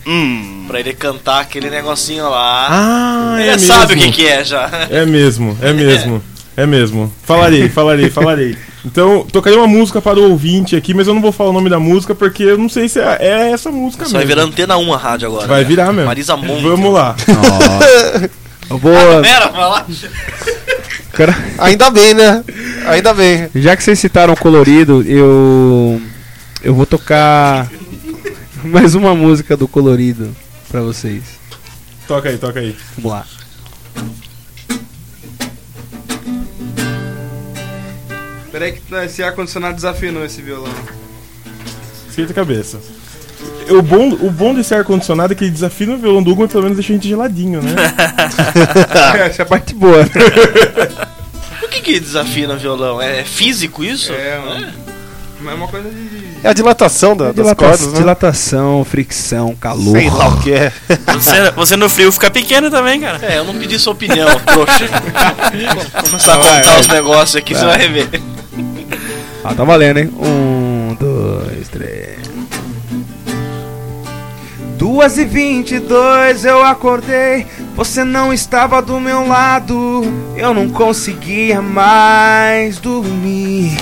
Pra ele cantar aquele negocinho lá. Ah, ele é já sabe o mesmo. que, que é já. É mesmo, é mesmo. É mesmo. Falarei, falarei, falarei. Então, tocarei uma música para o ouvinte aqui, mas eu não vou falar o nome da música porque eu não sei se é, é essa música Só vai mesmo. virar antena 1 a rádio agora. Vai né? virar mesmo. Marisa Monte. Vamos lá. Eu vou. Pera, vai lá. Cara, Ainda bem, né? Ainda bem. já que vocês citaram colorido, eu. Eu vou tocar mais uma música do colorido pra vocês. Toca aí, toca aí. Vamos lá. Peraí que esse ar-condicionado desafinou esse violão. Esquenta a cabeça. O bom, o bom desse ar-condicionado é que ele desafina o violão do Hugo, mas pelo menos deixa a gente geladinho, né? Essa é a parte boa. Por que que desafina violão? É físico isso? É, É uma coisa de. É a dilatação da, das Dilata- cordas, né? Dilatação, fricção, calor. Sei lá o que é. Você, você no frio fica pequeno também, cara. É, eu não pedi sua opinião, trouxa. Vou começar a Vai, contar vai. os negócios aqui, você vai ver. Ah, tá valendo, hein? Um, dois, três. Duas e vinte e dois eu acordei, você não estava do meu lado, eu não conseguia mais dormir.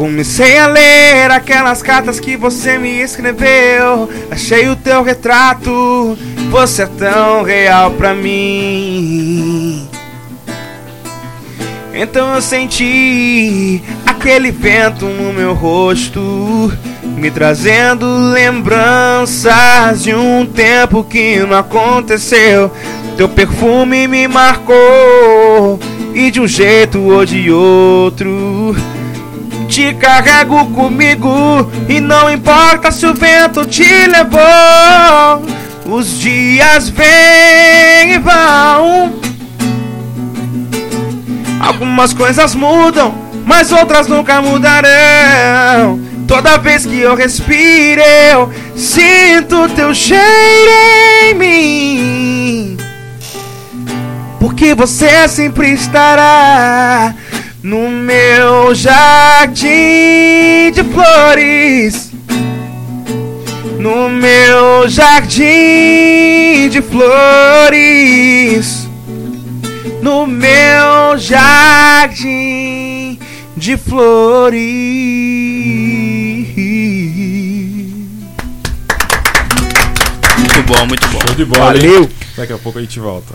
Comecei a ler aquelas cartas que você me escreveu, achei o teu retrato, você é tão real pra mim. Então eu senti aquele vento no meu rosto, me trazendo lembranças de um tempo que não aconteceu. Teu perfume me marcou, e de um jeito ou de outro. Te carrego comigo, e não importa se o vento te levou. Os dias vêm e vão. Algumas coisas mudam, mas outras nunca mudarão. Toda vez que eu respiro, eu sinto teu cheiro em mim. Porque você sempre estará no meu jardim de flores. No meu jardim de flores no meu jardim de flores. Muito bom, muito bom. Show de bola. hein? Valeu. Daqui a pouco a gente volta.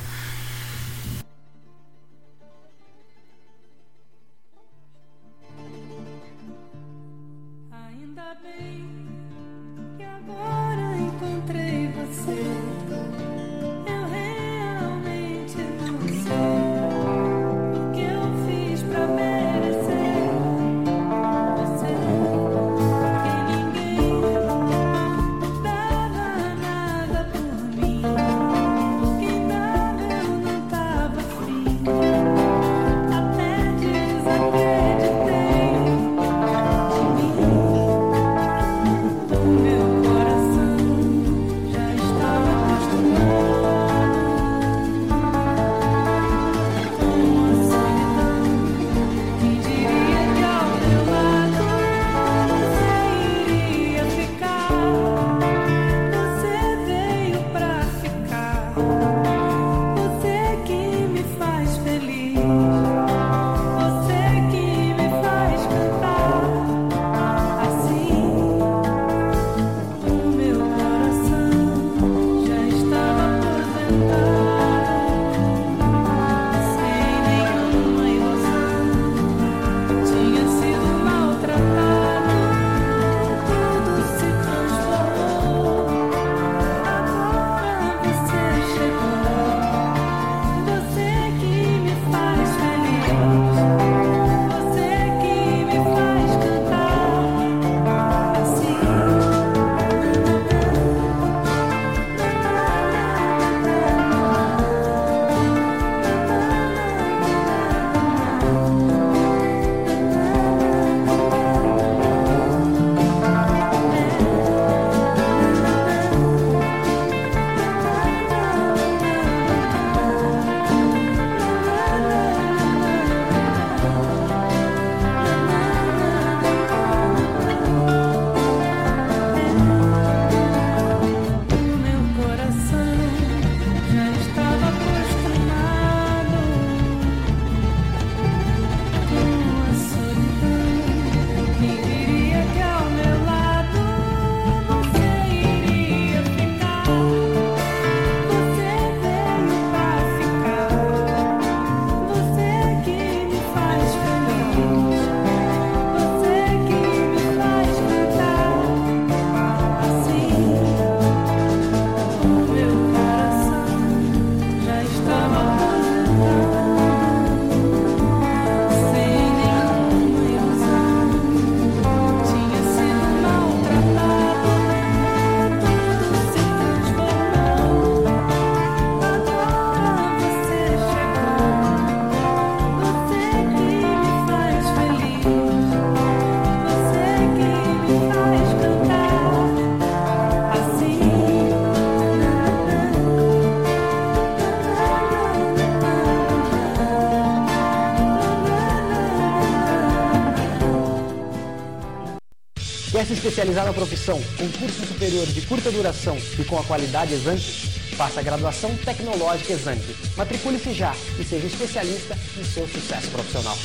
Especializar na profissão com curso superior de curta duração e com a qualidade Exante? Faça a graduação tecnológica Exante. Matricule-se já e seja especialista no seu sucesso profissional.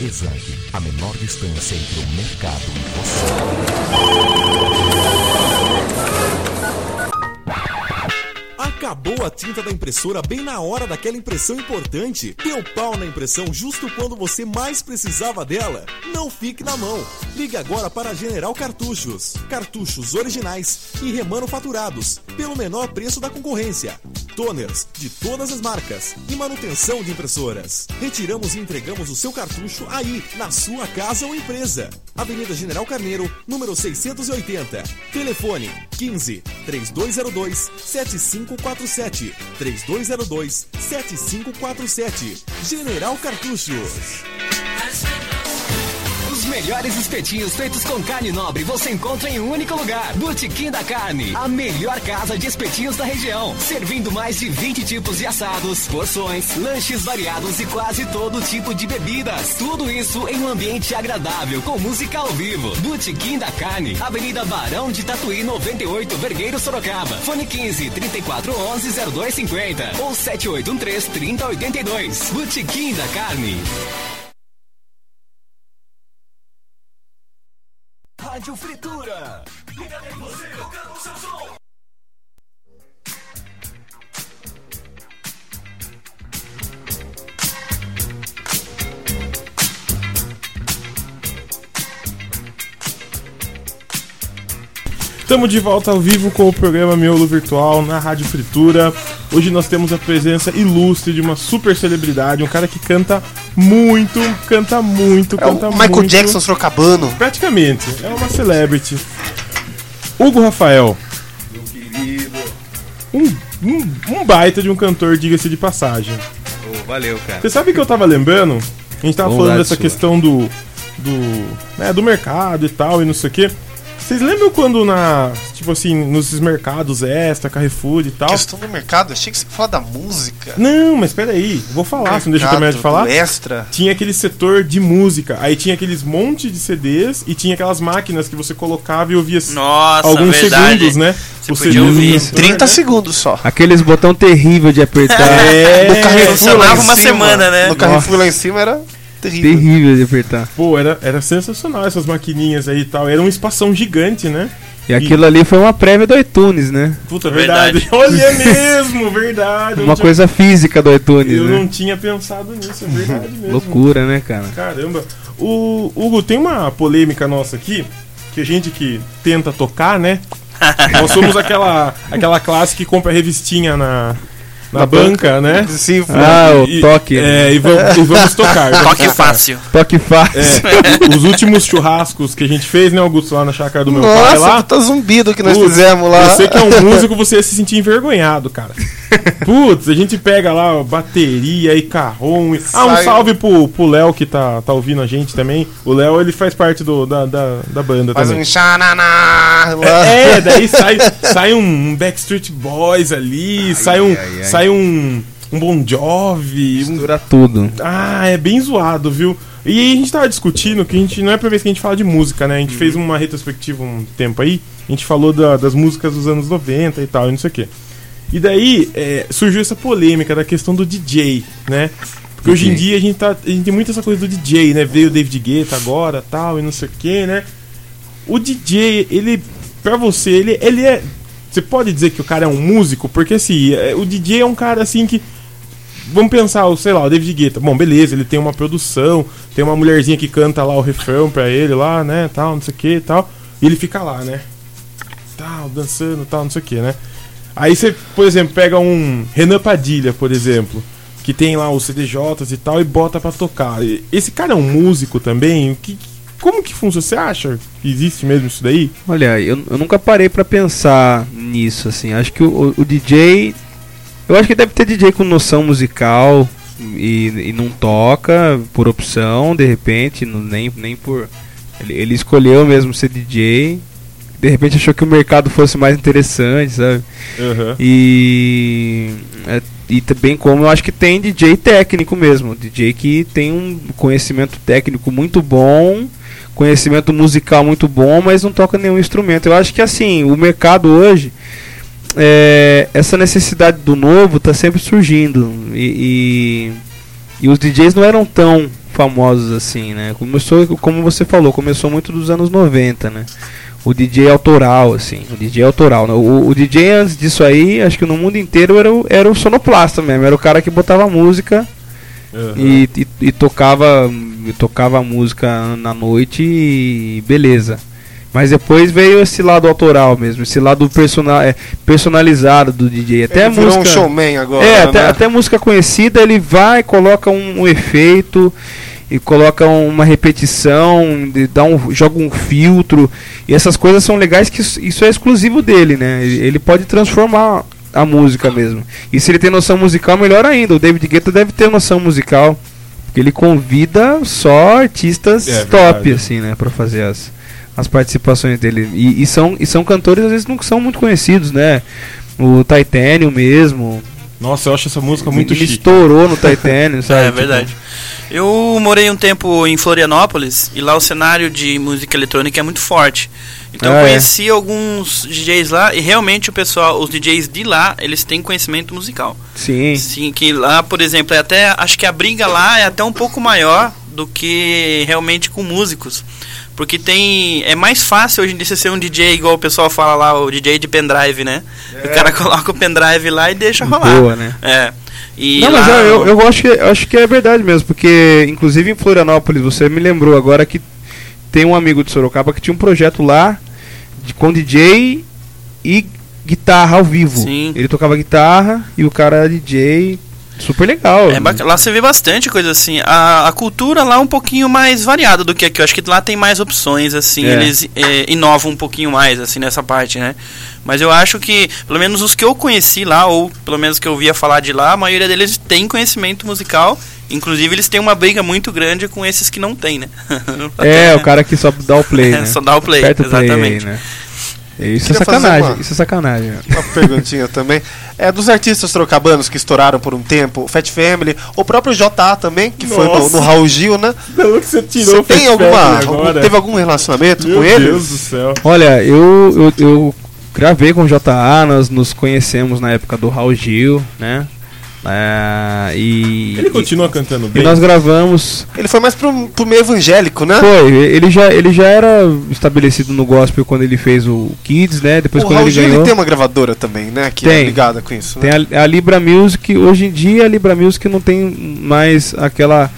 Exame, a menor distância entre o mercado e Acabou a tinta da impressora bem na hora daquela impressão importante? Deu pau na impressão justo quando você mais precisava dela? Não fique na mão. Ligue agora para a General Cartuchos. Cartuchos originais e remanufaturados pelo menor preço da concorrência. Toners de todas as marcas e manutenção de impressoras. Retiramos e entregamos o seu cartucho aí, na sua casa ou empresa. Avenida General Carneiro, número 680. Telefone 15 3202 7547. 3202 7547. General Cartuchos. Melhores espetinhos feitos com carne nobre você encontra em um único lugar. Botequim da Carne, a melhor casa de espetinhos da região. Servindo mais de 20 tipos de assados, porções, lanches variados e quase todo tipo de bebidas. Tudo isso em um ambiente agradável, com música ao vivo. Botequim da Carne, Avenida Barão de Tatuí 98, Vergueiro Sorocaba. Fone 15 34 11 0250 ou 7813 3082. Botequim da Carne. Rádio Fritura. Liga em você, tocando o seu som. Estamos de volta ao vivo com o programa Miolo Virtual na Rádio Fritura. Hoje nós temos a presença ilustre de uma super celebridade, um cara que canta muito, canta muito, É o canta Michael muito. Jackson Sorocabano. Praticamente, é uma celebrity. Hugo Rafael. Um, um, um baita de um cantor, diga-se de passagem. Ô, valeu, cara. Você sabe que eu tava lembrando? A gente tava Bondade falando dessa sua. questão do. do. né, do mercado e tal, e não sei o quê. Vocês lembram quando na. Tipo assim, nos mercados extra, Carrefour e tal. Questão do mercado, achei que você ia falar da música. Não, mas peraí, vou falar, você não deixa eu terminar de Mercado falar? extra. Tinha aquele setor de música, aí tinha aqueles monte de CDs e tinha aquelas máquinas que você colocava e ouvia Nossa, alguns verdade. segundos, né? Você O podia ouvir cantor, 30 né? segundos só. Aqueles botão terrível de apertar. É, no Carrefour lá funcionava em uma cima, semana, né? No Carrefour lá em cima era terrível. terrível de apertar. Pô, era, era sensacional essas maquininhas aí e tal. Era um espação gigante, né? E aquilo ali foi uma prévia do iTunes, né? Puta, verdade. Verdade. Olha é mesmo, verdade. Uma tinha- coisa física do iTunes, Eu né? não tinha pensado nisso, é verdade mesmo. Loucura, né, cara? Caramba. O Hugo, tem uma polêmica nossa aqui, que a gente que tenta tocar, né? Nós somos aquela, aquela classe que compra revistinha na, na, Na banca, né? Sim, Ah, o E- toque. É, e vamos, e vamos tocar. vamos Toque tocar. fácil. Toque fácil. É, os últimos churrascos que a gente fez, né, Augusto, lá na chácara do meu pai Nossa, lá. puta zumbido que nós fizemos lá. Você que é um músico, você ia se sentir envergonhado, cara. Putz, a gente pega lá bateria e carrom. E... Ah, um salve pro pro Léo que tá, tá ouvindo a gente também. O Léo, ele faz parte do, da, da, da banda Faz também. um xananá. É, é, daí sai, sai um Backstreet Boys ali, sai um, ai, ai. sai um, um Bon Jovi, um Mistura tudo. ah, é bem zoado, viu? E aí a gente tava discutindo que a gente não é a primeira vez que a gente fala de música, né? A gente fez uma retrospectiva um tempo aí, a gente falou da- das músicas dos anos 90 e tal, e não sei o quê. E daí é, surgiu essa polêmica da questão do DJ, né? Porque hoje em dia a gente, tá, a gente tem muito essa coisa do DJ, né? Veio o David Guetta agora tal, e não sei o quê, né? O DJ, ele, pra você, ele, ele é. Você pode dizer que o cara é um músico? Porque assim, é, o DJ é um cara assim que Vamos pensar, sei lá, o David Guetta. Bom, beleza, ele tem uma produção, tem uma mulherzinha que canta lá o refrão pra ele lá, né, tal, não sei o que tal. E ele fica lá, né? Tal, dançando, tal, não sei o que, né? Aí você, por exemplo, pega um Renan Padilha, por exemplo, que tem lá os CDJs e tal e bota pra tocar. Esse cara é um músico também? Que, como que funciona? Você acha que existe mesmo isso daí? Olha, eu, eu nunca parei pra pensar nisso, assim. Acho que o, o DJ. Eu acho que deve ter DJ com noção musical e, e não toca por opção, de repente, não- nem, nem por. Ele, ele escolheu mesmo ser DJ. De repente achou que o mercado fosse mais interessante, sabe? Aham. E, é, e também como eu acho que tem DJ técnico mesmo, DJ que tem um conhecimento técnico muito bom, conhecimento musical muito bom, mas não toca nenhum instrumento. Eu acho que assim, o mercado hoje, é, essa necessidade do novo está sempre surgindo. E, e, e os DJs não eram tão famosos assim, né? Começou, como você falou, começou muito dos anos 90, né? O DJ autoral, assim, o DJ autoral. né? O, o DJ antes disso aí, acho que no mundo inteiro era o, era o sonoplasta mesmo, era o cara que botava música e, e, e tocava e tocava a música na noite e beleza. Mas depois veio esse lado autoral mesmo, esse lado persona é, personalizado do DJ. Até Ele a virou um música, showman agora, É, até, né? até música conhecida ele vai, coloca um, um efeito e coloca uma repetição, de- dá um, joga um filtro. E essas coisas são legais que isso, é exclusivo dele, né? Ele, ele pode transformar a música mesmo. E se ele tem noção musical, melhor ainda. O David Guetta deve ter noção musical. Porque ele convida só artistas É, top, verdade. assim, né? Pra fazer as, as participações dele. E, e são, e são cantores, às vezes, não são muito conhecidos, né? O Titanium mesmo. Nossa, eu acho essa música muito ele chique. estourou no Titanium, sabe? É Tipo, verdade. Eu morei um tempo em Florianópolis e lá o cenário de música eletrônica é muito forte. Então Ah, eu é. conheci alguns DJs lá e realmente o pessoal, os DJs de lá, eles têm conhecimento musical. Sim. Sim, que lá, por exemplo, é até acho que a briga lá é até um pouco maior do que realmente com músicos. Porque tem. É mais fácil hoje em dia você ser um DJ, igual o pessoal fala lá, o DJ de pendrive, né? O cara coloca o pendrive lá e deixa rolar. Boa, né? É. E não, lá, mas eu, eu, eu acho, que, acho que é verdade mesmo, porque inclusive em Florianópolis, você me lembrou agora que tem um amigo de Sorocaba que tinha um projeto lá de, com DJ e guitarra ao vivo. Sim. Ele tocava guitarra e o cara era DJ. Super legal. É lá você vê bastante coisa assim. A, a cultura lá é um pouquinho mais variada do que aqui. Eu acho que lá tem mais opções, assim. É. Eles é, inovam um pouquinho mais, assim, nessa parte, né? Mas eu acho que, pelo menos os que eu conheci lá, ou pelo menos que eu ouvia falar de lá, a maioria deles tem conhecimento musical. Inclusive, eles têm uma briga muito grande com esses que não tem, né? É, o cara que só dá o play, né? só dá o play, Aperta play exatamente. aí, né? Isso Queria é sacanagem, uma- isso é sacanagem. Uma perguntinha também. É dos artistas trocabanos que estouraram por um tempo, Fat Family, o próprio JA também, que foi no, Nossa. no Raul Gil, né? Pelo que você tirou Você tem Fat alguma. Family algum- teve algum relacionamento Meu com ele? Deus do céu. Olha, eu, eu, eu gravei com o JA, nós nos conhecemos na época do Raul Gil, né? É, e, Ele continua cantando e bem. nós gravamos. Ele foi mais pro, pro meio evangélico, né? Foi, ele já, ele já era estabelecido no gospel quando ele fez o Kids, né? Depois o quando Raul ele Gil ele ganhou. tem uma gravadora também, né? Que é Tem. ligada com isso. Né? Tem a, a Libra Music, hoje em dia a Libra Music não tem mais aquela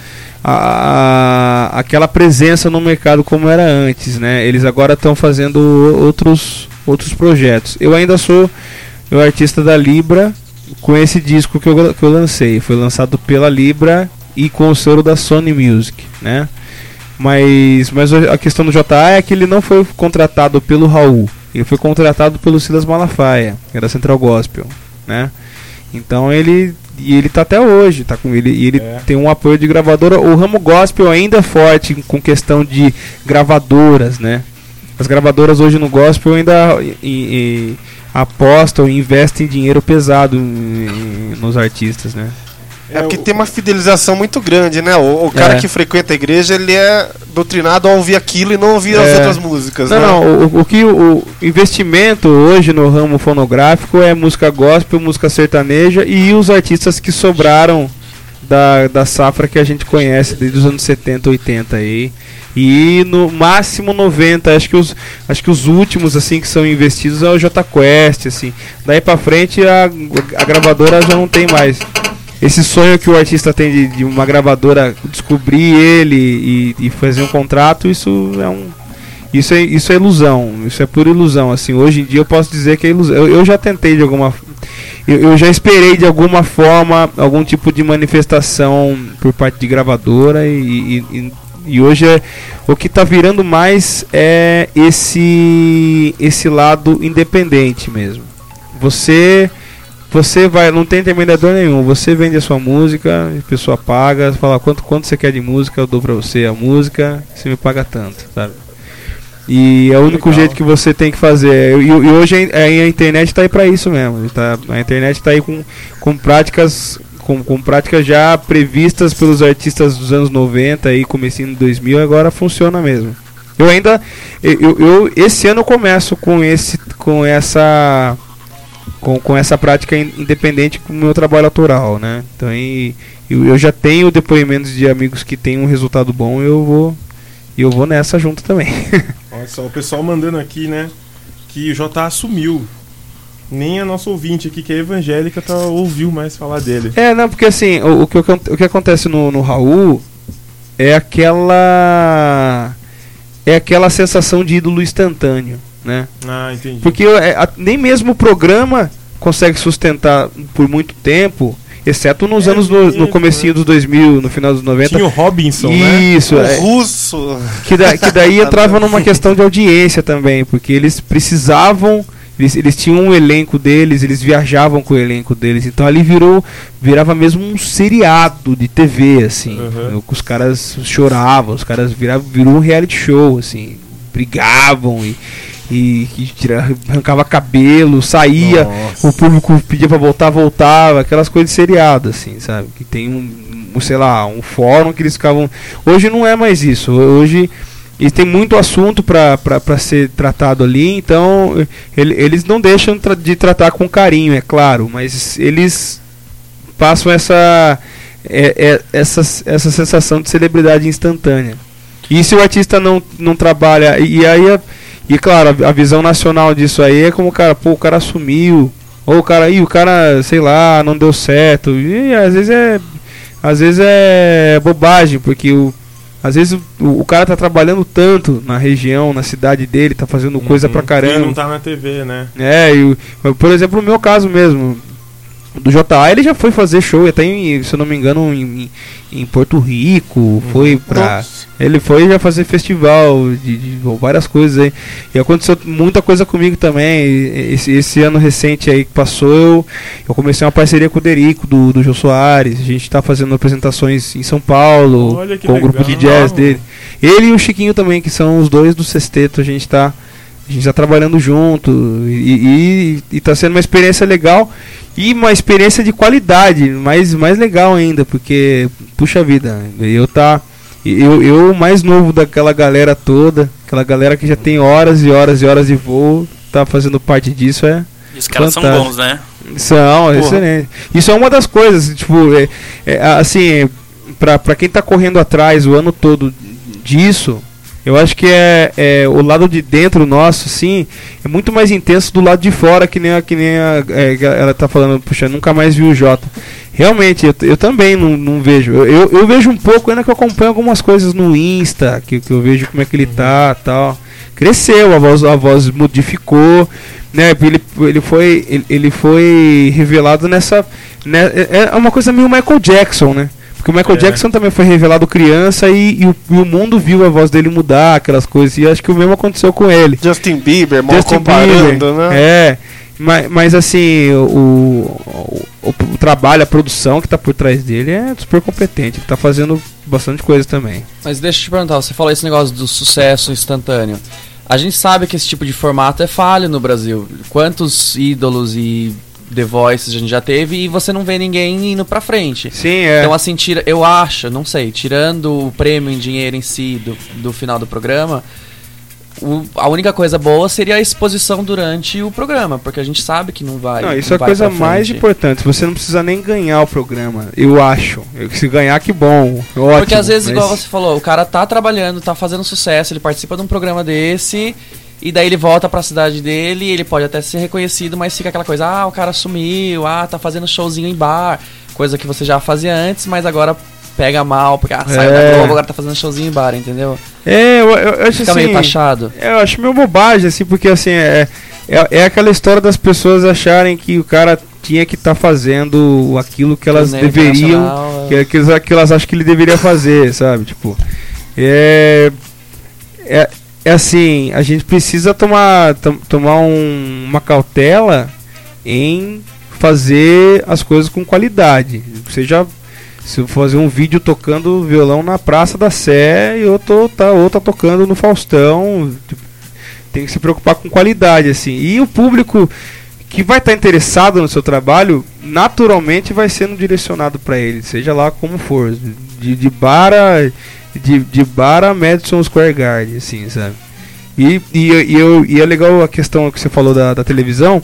a- a- aquela presença no mercado como era antes, né? Eles agora estão fazendo outros outros projetos. Eu ainda sou o artista da Libra com esse disco que eu, que eu lancei. Foi lançado pela Libra e com o selo da Sony Music, né? Mas, mas a questão do JA é que ele não foi contratado pelo Raul. Ele foi contratado pelo Silas Malafaia, que era Central Gospel, né? Então ele e ele tá até hoje, tá com ele e ele tem um apoio de gravadora. O ramo gospel ainda é forte com questão de gravadoras, né? As gravadoras hoje no gospel ainda e- e- apostam e investem dinheiro pesado em- em- nos artistas, né? É porque tem uma fidelização muito grande, né? O, o cara É. que frequenta a igreja, ele é doutrinado a ouvir aquilo e não ouvir as É. outras músicas, Não, né? não, o, o que o investimento hoje no ramo fonográfico é música gospel, música sertaneja e os artistas que sobraram da, da safra que a gente conhece desde os anos 70, 80 aí. E no máximo 90, acho que os acho que os últimos assim que são investidos é o J Quest, assim. Daí pra frente a, a gravadora já não tem mais. Esse sonho que o artista tem de, de uma gravadora descobrir ele e, e fazer um contrato, isso é um isso é, isso é ilusão, isso é pura ilusão. Assim, hoje em dia eu posso dizer que é ilusão. Eu, eu já tentei de alguma eu, eu já esperei de alguma forma algum tipo de manifestação por parte de gravadora e, e, e- hoje é, o que está virando mais é esse esse lado independente mesmo. Você você vai, não tem intermediador nenhum. Você vende a sua música, a pessoa paga, fala quanto, quanto você quer de música, eu dou pra você a música, você me paga tanto, sabe? E é o único jeito que você tem que fazer. E, e hoje a, a internet está aí para isso mesmo. Tá, a internet está aí com, com práticas com, com práticas já previstas pelos artistas dos anos 90 e comecinho de 2000, agora funciona mesmo. Eu ainda. Eu, eu- esse ano eu começo com, esse, com essa. Com, com essa prática in- independente com o meu trabalho autoral, né? Então e, eu, eu já tenho depoimentos de amigos que têm um resultado bom, eu vou. Eu vou nessa junto também. Olha só, o pessoal mandando aqui, né? Que o JA sumiu. Nem a nossa ouvinte aqui, que é evangélica, tá, ouviu mais falar dele. É, não, porque assim, o, o que, o que acontece no, no Raul é aquela. É aquela sensação de ídolo instantâneo, né? Ah, entendi. Porque é, a- nem mesmo o programa consegue sustentar por muito tempo, exceto nos anos no, no comecinho dos 2000, no final dos 90. Tinha o Robinson, né? Isso, O é. russo. Que, da- que daí entrava numa questão de audiência também, porque eles precisavam. Eles, eles tinham um elenco deles, eles viajavam com o elenco deles, então ali virou virava mesmo um seriado de TV, assim. Uhum. Os caras choravam, os caras viravam, virou um reality show, assim, brigavam e, e, e tira- arrancava cabelo, saía, Nossa. o público pedia pra voltar, voltava, aquelas coisas de seriado, assim, sabe? Que tem um, um, sei lá, um fórum que eles ficavam. Hoje não é mais isso. Hoje eles têm muito assunto pra ser tratado ali, então ele- eles não deixam de tratar com carinho, é claro, mas eles passam essa, é- é- essa, essa sensação de celebridade instantânea. E se o artista não, não trabalha, e, e aí, a- e claro, a, visão nacional disso aí é como o cara, pô, o cara sumiu, ou o cara, ih, o cara, sei lá, não deu certo, e às vezes é, às vezes é bobagem, porque o, às vezes o, o cara tá trabalhando tanto na região, na cidade dele, tá fazendo coisa pra caramba. não tá na TV, né? É, e, o- por exemplo, no meu caso mesmo, do JA, ele já foi fazer show, até em, se eu não me engano, em, em- Porto Rico, foi pra. Nossa. Ele foi já fazer festival, de, de- várias coisas aí. E aconteceu muita coisa comigo também. Esse, esse ano recente aí que passou, eu, eu comecei uma parceria com o Derico, do, do Jô Soares. A gente tá fazendo apresentações em São Paulo, com o grupo de legal. jazz dele. Ele e o Chiquinho também, que são os dois do sexteto, a gente tá. A gente tá trabalhando junto e, e, e tá sendo uma experiência legal e uma experiência de qualidade, mais, mais legal ainda, porque, puxa vida, eu tá. Eu, eu mais novo daquela galera toda, aquela galera que já tem horas e horas e horas de voo, tá fazendo parte disso, é. E os caras são fantástico. bons, né? São, Porra. excelente. Isso é uma das coisas, tipo, é, é, assim, pra, pra quem tá correndo atrás o ano todo disso, eu acho que é, é o lado de dentro nosso, sim, é muito mais intenso do lado de fora, que nem a, que nem a, é, ela tá falando, puxa, nunca mais vi o Jota. Realmente, eu, eu também não, não vejo. Eu, eu, eu vejo um pouco, ainda que eu acompanho algumas coisas no Insta, que, que eu vejo como é que ele tá tal. Cresceu, a voz, a voz modificou, né? Ele, ele, foi, ele, ele foi revelado nessa. Né, é é uma coisa meio Michael Jackson, né? Porque o Michael É. Jackson também foi revelado criança e, e o, e o mundo viu a voz dele mudar, aquelas coisas. E acho que o mesmo aconteceu com ele. Justin Bieber, mal Justin comparando, Bieber, né? É. Mas, mas assim, o, o, o- o trabalho, a produção que tá por trás dele é super competente. Ele tá fazendo bastante coisa também. Mas deixa eu te perguntar, você falou esse negócio do sucesso instantâneo. A gente sabe que esse tipo de formato é falho no Brasil. Quantos ídolos e The Voices a gente já teve e você não vê ninguém indo pra frente. Sim, é. Então, assim, tira, eu acho, não sei, tirando o prêmio em dinheiro em si do, do final do programa, o- a única coisa boa seria a exposição durante o programa, porque a gente sabe que não vai. Não, isso não é a coisa mais importante. Você não precisa nem ganhar o programa, eu acho. Se ganhar, que bom. Ótimo, Porque às vezes, mas- igual você falou, o cara tá trabalhando, tá fazendo sucesso, ele participa de um programa desse, e daí ele volta pra cidade dele, ele pode até ser reconhecido, mas fica aquela coisa, ah, o cara sumiu, ah, tá fazendo showzinho em bar, coisa que você já fazia antes, mas agora pega mal, porque ah, saiu É. da Globo, agora tá fazendo showzinho em bar, entendeu? É, eu, eu- eu acho Fica assim. meio taxado. Eu acho meio bobagem, assim, porque assim, é, é, é aquela história das pessoas acharem que o cara tinha que estar fazendo aquilo que elas Torneio deveriam. Que, que, elas- que elas acham que ele deveria fazer, sabe? Tipo. É. É, é assim, a gente precisa tomar, tom- tomar um- uma cautela em fazer as coisas com qualidade. Seja se eu fazer um vídeo tocando violão na Praça da Sé e tô tá, ou tá tocando no Faustão, tipo, tem que se preocupar com qualidade assim. E o público que vai estar interessado no seu trabalho, naturalmente vai sendo direcionado para ele, seja lá como for, de, de bar a, de, de bar a Madison Square Garden, assim, sabe? E, e, e, eu, e é legal a questão que você falou da, da televisão,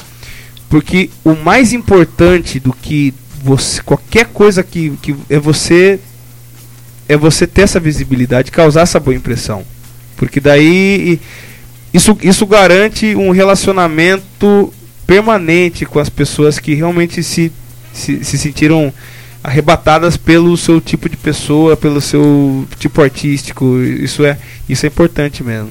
porque o mais importante do que você, qualquer coisa que, que é você é você ter essa visibilidade, causar essa boa impressão. Porque daí isso, isso garante um relacionamento permanente com as pessoas que realmente se, se, se sentiram arrebatadas pelo seu tipo de pessoa, pelo seu tipo artístico. Isso é, isso é importante mesmo.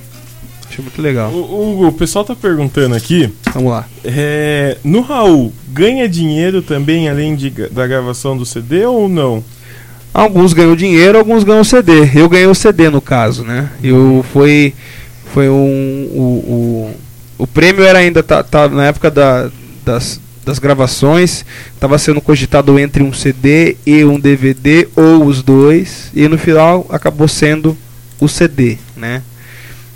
Acho muito legal. O, Hugo, o pessoal tá perguntando aqui. Vamos lá. É, no Raul, ganha dinheiro também além de, da gravação do CD ou não? Alguns ganham dinheiro, alguns ganham CD. Eu ganhei o CD no caso, né? Eu foi foi um o, o, o prêmio era ainda tá, tá na época da, das, das gravações, estava sendo cogitado entre um CD e um DVD ou os dois, e no final acabou sendo o CD, né?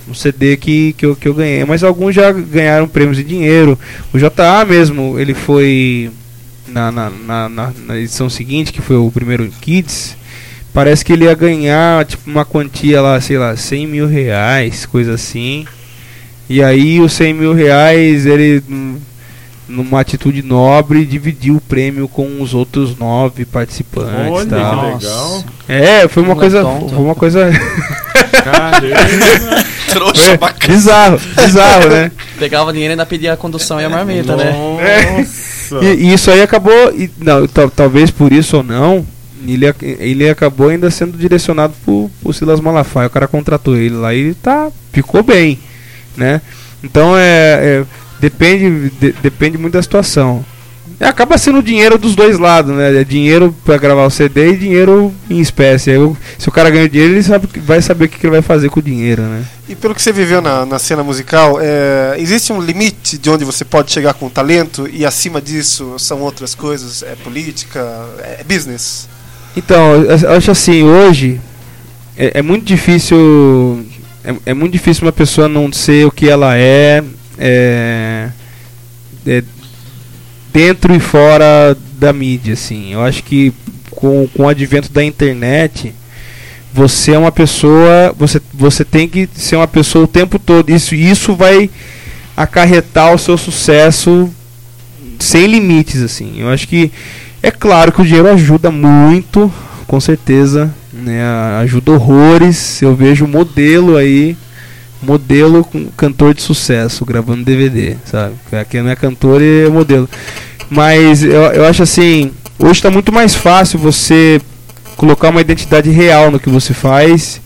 Um CD que, que, eu, que eu ganhei, mas alguns já ganharam prêmios em dinheiro. O JA mesmo, ele foi na, na, na, na, na edição seguinte, que foi o primeiro Kids, parece que ele ia ganhar tipo uma quantia lá, sei lá, 100 mil reais, coisa assim. E aí os 100 mil reais ele hum, numa atitude nobre dividiu o prêmio com os outros nove participantes. Olha, tal. que legal. É, foi uma Não é coisa, tonto. foi uma coisa Caramba. Trouxa É, bacana. bizarro, bizarro, né? Pegava dinheiro e ainda pedia a condução e a marmita, né? Nossa. E, e isso aí acabou, e, não, tal- talvez por isso ou não, ele, ele acabou ainda sendo direcionado por, por Silas Malafaia. O cara contratou ele lá e ele tá, ficou bem, né? Então é, é, depende, de- depende muito da situação. É, acaba sendo dinheiro dos dois lados, né? É dinheiro pra gravar o CD e dinheiro em espécie. O- se o cara ganha dinheiro, ele sabe, vai saber o que, que ele vai fazer com o dinheiro, né? E pelo que você viveu na, na cena musical, é, existe um limite de onde você pode chegar com talento e acima disso são outras coisas? É política? É business? Então, eu eu acho assim, hoje é, é muito difícil. É, é muito difícil uma pessoa não ser o que ela é, é, é, dentro e fora da mídia, assim. Eu acho que com, com o advento da internet, você é uma pessoa. Você, você tem que ser uma pessoa o tempo todo. Isso, isso vai acarretar o seu sucesso sem limites, assim. Eu acho que é claro que o dinheiro ajuda muito, com certeza, né? Ajuda horrores. Eu vejo modelo aí, modelo com cantor de sucesso gravando DVD, sabe? Quem não é cantor é modelo. Mas eu, eu acho assim, hoje está muito mais fácil você colocar uma identidade real no que você faz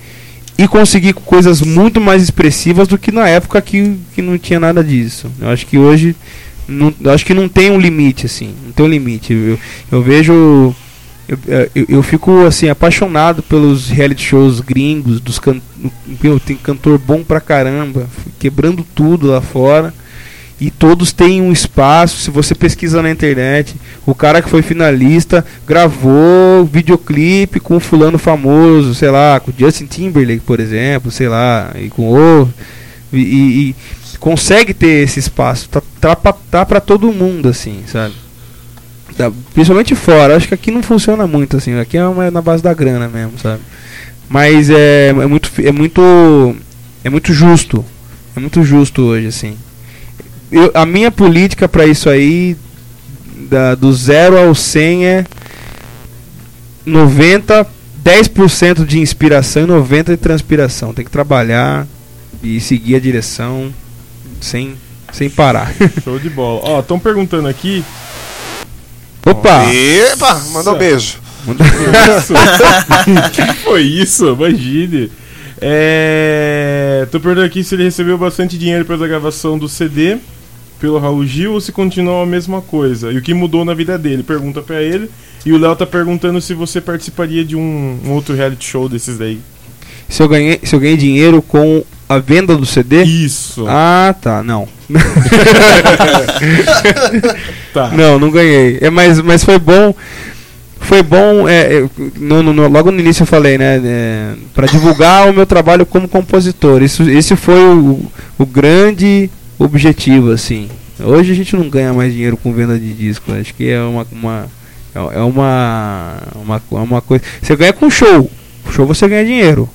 e conseguir coisas muito mais expressivas do que na época que, que não tinha nada disso. Eu acho que hoje não, acho que não tem um limite assim, não tem um limite. Eu, eu vejo eu, eu, eu fico assim apaixonado pelos reality shows gringos, dos can, meu, tem cantor bom pra caramba, quebrando tudo lá fora. E todos têm um espaço, se você pesquisa na internet, o cara que foi finalista gravou videoclipe com fulano famoso, sei lá, com Justin Timberlake, por exemplo, sei lá, e com o e, e- consegue ter esse espaço, tá, tá, tá pra todo mundo assim, sabe? Tá, principalmente fora, acho que aqui não funciona muito assim, aqui é uma- na base da grana mesmo, sabe? Mas é, é muito é muito é muito justo, é muito justo hoje assim. Eu, a minha política pra isso aí da, do 0 ao 100 é 90 10% de inspiração e 90 de transpiração. Tem que trabalhar e seguir a direção sem sem parar. Show de bola. Ó, estão perguntando aqui. Opa! Epa, manda um beijo. Isso. que foi isso? Imagine. É... Tô perguntando aqui se ele recebeu bastante dinheiro pela gravação do CD pelo Raul Gil ou se continuou a mesma coisa. E o que mudou na vida dele? Pergunta pra ele. E o Léo tá perguntando se você participaria de um, um outro reality show desses daí. Se eu ganhei, se eu ganhei dinheiro com a venda do CD? Isso. Ah, tá, não. Tá. Não, não ganhei. É, mas, mas foi bom. Foi bom, é, é, no- no- logo no início eu falei, né? É, para divulgar o meu trabalho como compositor. Isso, esse foi o, o grande objetivo, assim. Hoje a gente não ganha mais dinheiro com venda de disco. Acho que é uma, uma é uma, uma, uma coisa. Você ganha com show. Show você ganha dinheiro.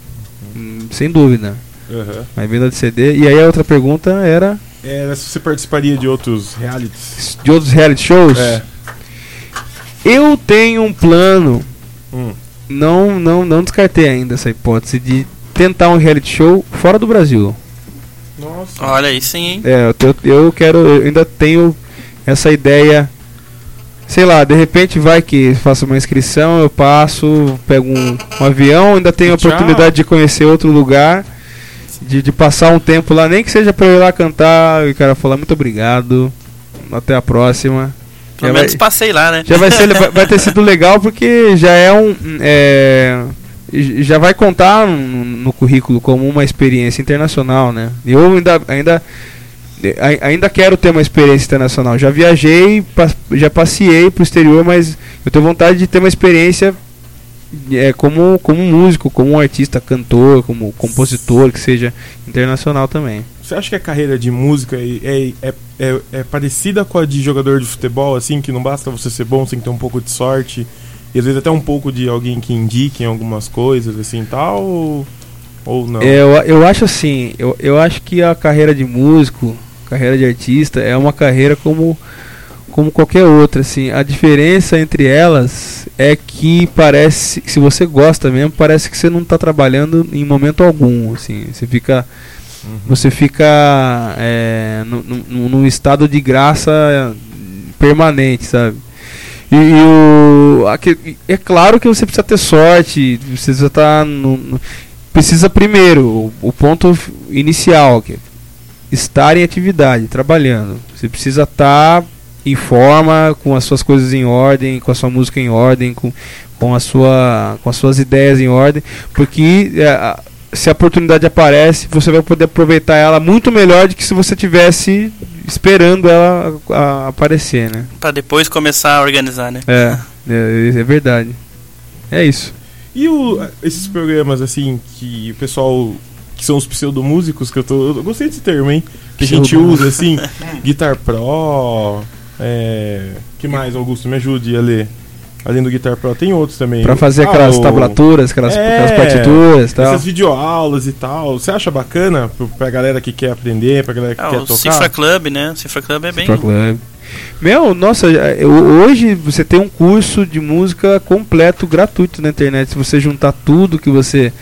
sem dúvida. Aham. A venda de CD. E aí a outra pergunta era É, se você participaria de outros realities. de outros reality shows. É. Eu tenho um plano. Hum. Não, não, não descartei ainda essa hipótese de tentar um reality show fora do Brasil. Nossa. Olha aí sim, hein? É, eu, eu quero, eu ainda tenho essa ideia. Sei lá, de repente vai que faço uma inscrição, eu passo, pego um, um avião, ainda tenho a oportunidade de conhecer outro lugar, de, de passar um tempo lá, nem que seja pra eu ir lá cantar e o cara falar muito obrigado, até a próxima. Pelo Já menos vai- passei lá, né? já vai, ser, vai, vai ter sido legal porque já é um. é, já vai contar no, no currículo como uma experiência internacional, né? Eu ainda, ainda, ai- ainda quero ter uma experiência internacional. Já viajei, já passei pro exterior, mas eu tenho vontade de ter uma experiência é, como, como músico, como um artista, cantor, como compositor, que seja internacional também. Você acha que a carreira de música é, é, é, é- é parecida com a de jogador de futebol, assim, que não basta você ser bom, você tem que ter um pouco de sorte, e às vezes até um pouco de alguém que indique em algumas coisas, assim, tal, ou, ou não? É, Eu, eu acho assim, eu, eu acho que a carreira de músico, carreira de artista, é uma carreira como, como qualquer outra, assim. A diferença entre elas é que parece, se você gosta mesmo, parece que você não está trabalhando em momento algum, assim. Você fica, você fica é, num estado de graça permanente, sabe? E, e o, é claro que você precisa ter sorte, você precisa estar no, no- precisa primeiro, o, o ponto inicial, que é estar em atividade, trabalhando. Você precisa estar em forma, com as suas coisas em ordem, com a sua música em ordem, com, com, a sua, com as suas ideias em ordem, porque é, se a oportunidade aparece, você vai poder aproveitar ela muito melhor do que se você tivesse esperando ela a- a- aparecer, né? Pra depois começar a organizar, né? É, é, é verdade. É isso. E o- esses programas, assim, que o pessoal. que são os pseudomúsicos, que eu tô. Eu gostei desse termo, hein? Que a gente usa, assim, Guitar Pro. É. que mais, Augusto? Me ajude a ler. Além do Guitar Pro, tem outros também. Pra fazer Ah, aquelas o- tablaturas, aquelas, aquelas É, partituras e tal. Essas videoaulas e tal. Você acha bacana pro- pra galera que quer aprender, pra galera que Ah, quer o tocar? Cifra Club, né? O Cifra Club é bem. Pro Club. Meu, nossa, eu- hoje você tem um curso de música completo, gratuito na internet. Se você juntar tudo que você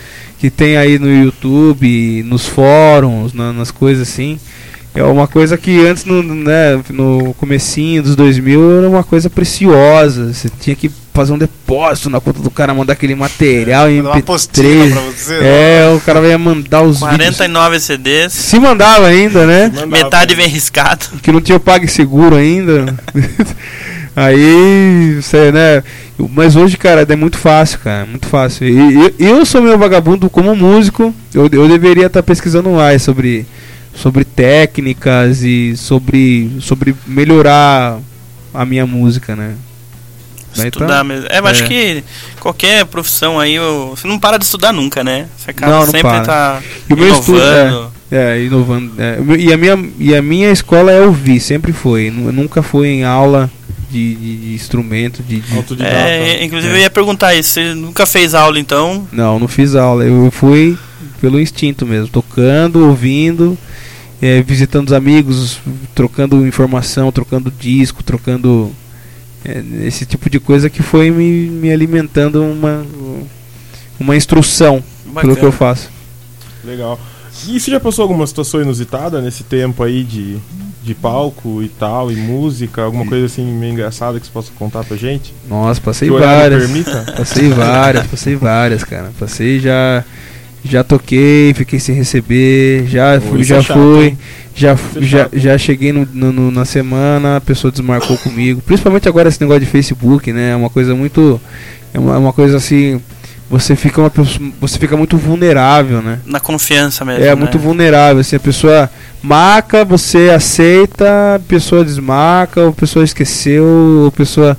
que tem aí no YouTube, nos fóruns, na- nas coisas assim, é uma coisa que antes no, né, no comecinho dos 2000 era uma coisa preciosa. Você tinha que fazer um depósito na conta do cara, mandar aquele material em Mandar uma MP3. apostila pra você, é, o cara ia mandar os vídeos. 49 CDs. Se mandava ainda, né? Metade vem riscado. que não tinha o PagSeguro ainda. Aí, você, né? Mas hoje, cara, é muito fácil, cara, muito fácil. E, e- eu sou meu vagabundo como músico. Eu, eu deveria estar pesquisando mais sobre, sobre técnicas e sobre, sobre melhorar a minha música, né? Estudar mesmo. É, mas é. acho que qualquer profissão aí, você não para de estudar nunca, né? Você acaba Não, não sempre para. tá E o meu estudo inovando. é, é, inovando. é. E, a minha, e a minha escola é ouvir, sempre foi. Nu- Nunca fui em aula de, de- de instrumento, de, de É, inclusive É. eu ia perguntar isso. Você nunca fez aula então? Não, não fiz aula. Eu fui pelo instinto mesmo, tocando, ouvindo, eh, visitando os amigos, trocando informação, trocando disco, trocando eh, esse tipo de coisa que foi me, me alimentando uma, uma instrução pelo Bacana. que eu faço. Legal. E você já passou alguma situação inusitada nesse tempo aí de, de palco e tal, e música? Alguma coisa assim meio engraçada que você possa contar pra gente? Nossa, passei várias. permita? Passei várias, passei várias, cara. Passei já já toquei, fiquei sem receber, já Pô, fui, já é chato, fui, hein? já Isso é já, já cheguei no, no- no- na semana, a pessoa desmarcou comigo. Principalmente agora esse negócio de Facebook, né? É uma coisa muito é uma, é uma coisa assim, você fica uma pessoa, você fica muito vulnerável, né? Na confiança mesmo. É né? muito vulnerável, assim, a pessoa marca, você aceita, a pessoa desmarca, a pessoa esqueceu, a pessoa.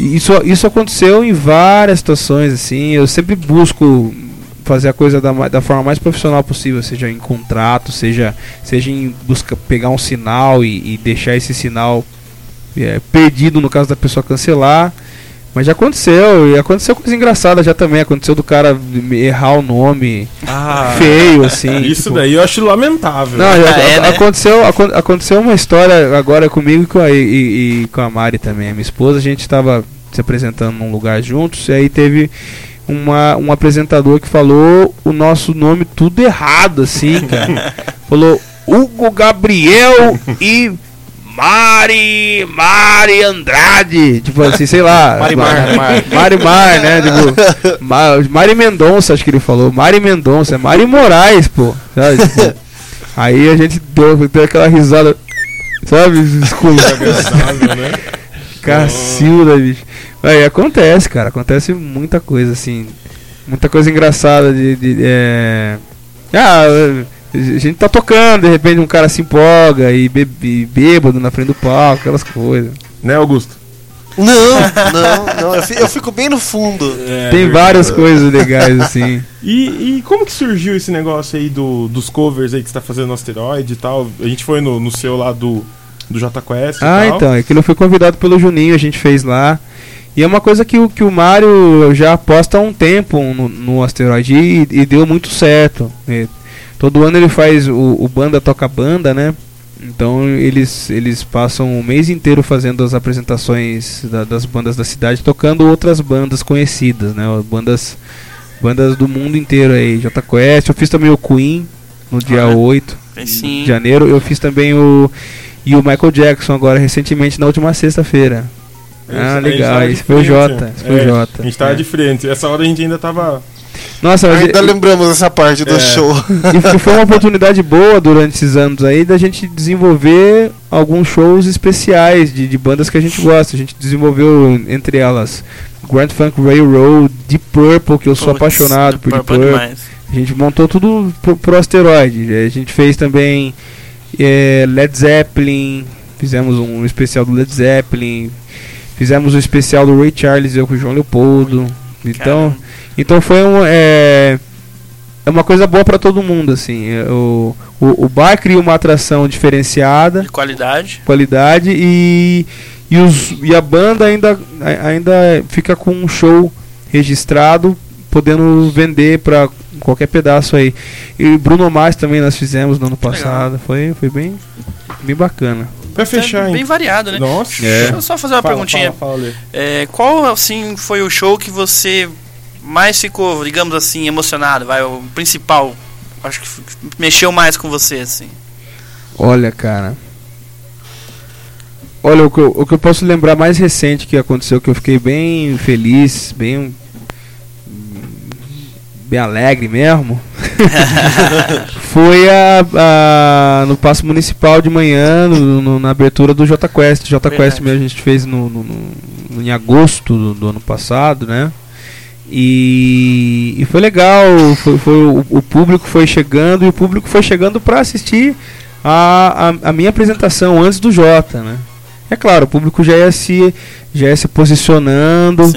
Isso, isso aconteceu em várias situações, assim, eu sempre busco fazer a coisa da, da forma mais profissional possível, seja em contrato, seja, seja em busca pegar um sinal e, e deixar esse sinal é, perdido no caso da pessoa cancelar. Mas já aconteceu, e aconteceu coisa engraçada já também. Aconteceu do cara errar o nome Ah, feio, assim. Isso tipo- daí eu acho lamentável. Não, já- Ah, é, né? aconteceu, acon- aconteceu uma história agora comigo e com a, e- e com a Mari também, a minha esposa. A gente tava se apresentando num lugar juntos, e aí teve uma, um apresentador que falou o nosso nome tudo errado, assim, cara. falou Hugo Gabriel e Mari, Mari Andrade, tipo assim, sei lá. Marimar. Mar, Marimar, né? Tipo, Ma- Mari Mendonça, acho que ele falou. Mari Mendonça, é Mari Moraes, pô. Sabe? Tipo, aí a gente deu, deu aquela risada, sabe? Escuro. Agradável, né? Cacilda, bicho. Aí acontece, cara. Acontece muita coisa, assim. Muita coisa engraçada de. de- é... Ah, a gente tá tocando, de repente um cara se empolga e bebe, bêbado na frente do palco, aquelas coisas. Né, Augusto? Não, não, não. Eu fi- eu fico bem no fundo. Tem várias coisas legais, assim. E, e como que surgiu esse negócio aí do, dos covers aí que você tá fazendo no asteroide e tal? A gente foi no, no seu lá do, do J Quest e Ah, tal. então, é que ele foi convidado pelo Juninho, a gente fez lá. E é uma coisa que, o- que o Mário já aposta há um tempo no, no asteroide e, e deu muito certo. E todo ano ele faz o, o banda toca banda, né? Então eles, eles passam o mês inteiro fazendo as apresentações da- das bandas da cidade, tocando outras bandas conhecidas, né? Bandas, bandas do mundo inteiro aí. J Quest, eu fiz também o Queen no dia 8 Aí sim. de janeiro. Eu fiz também o. E o Michael Jackson agora recentemente na última sexta-feira. Ah, legal. Esse foi o Jota. Esse foi o é, Jota. A gente tava É. de frente. Essa hora a gente ainda tava. Nossa, mas Ainda e- lembramos essa parte do É. show. e, foi uma oportunidade boa durante esses anos aí da gente desenvolver alguns shows especiais de, de bandas que a gente gosta. A gente desenvolveu entre elas Grand Funk Railroad, Deep Purple, que eu sou Putz, apaixonado por Deep Purple é Purple. A gente montou tudo pro, pro asteroide. A gente fez também eh, Led Zeppelin, fizemos um especial do Led Zeppelin, fizemos um especial do Ray Charles, eu com o João Leopoldo. Então, então foi um, é, é uma coisa boa pra todo mundo assim. É, O, o, o bar cria uma atração diferenciada, De qualidade. qualidade e e, os, e a banda ainda, ainda fica com um show registrado, podendo vender pra qualquer pedaço aí. E Bruno Mars também nós fizemos no ano passado, foi, foi bem, bem bacana. Pra fechar, É bem hein? variado, né? Nossa. É. Deixa eu só fazer uma Fala, perguntinha. fala, fala. É, qual assim foi o show que você mais ficou, digamos assim, emocionado? Vai, o principal, acho que mexeu mais com você assim. Olha, cara. Olha, o que, eu, o que eu posso lembrar mais recente que aconteceu, que eu fiquei bem feliz, bem. Bem alegre mesmo. foi a, a- no Passo Municipal de manhã, no- no- na abertura do J Quest. J Quest mesmo a gente fez no, no- no- em agosto do, do ano passado, né? E, e foi legal, foi, foi o, o público foi chegando e o público foi chegando para assistir a, a, a minha apresentação antes do Jota, né? É claro, o público já ia se, já ia se posicionando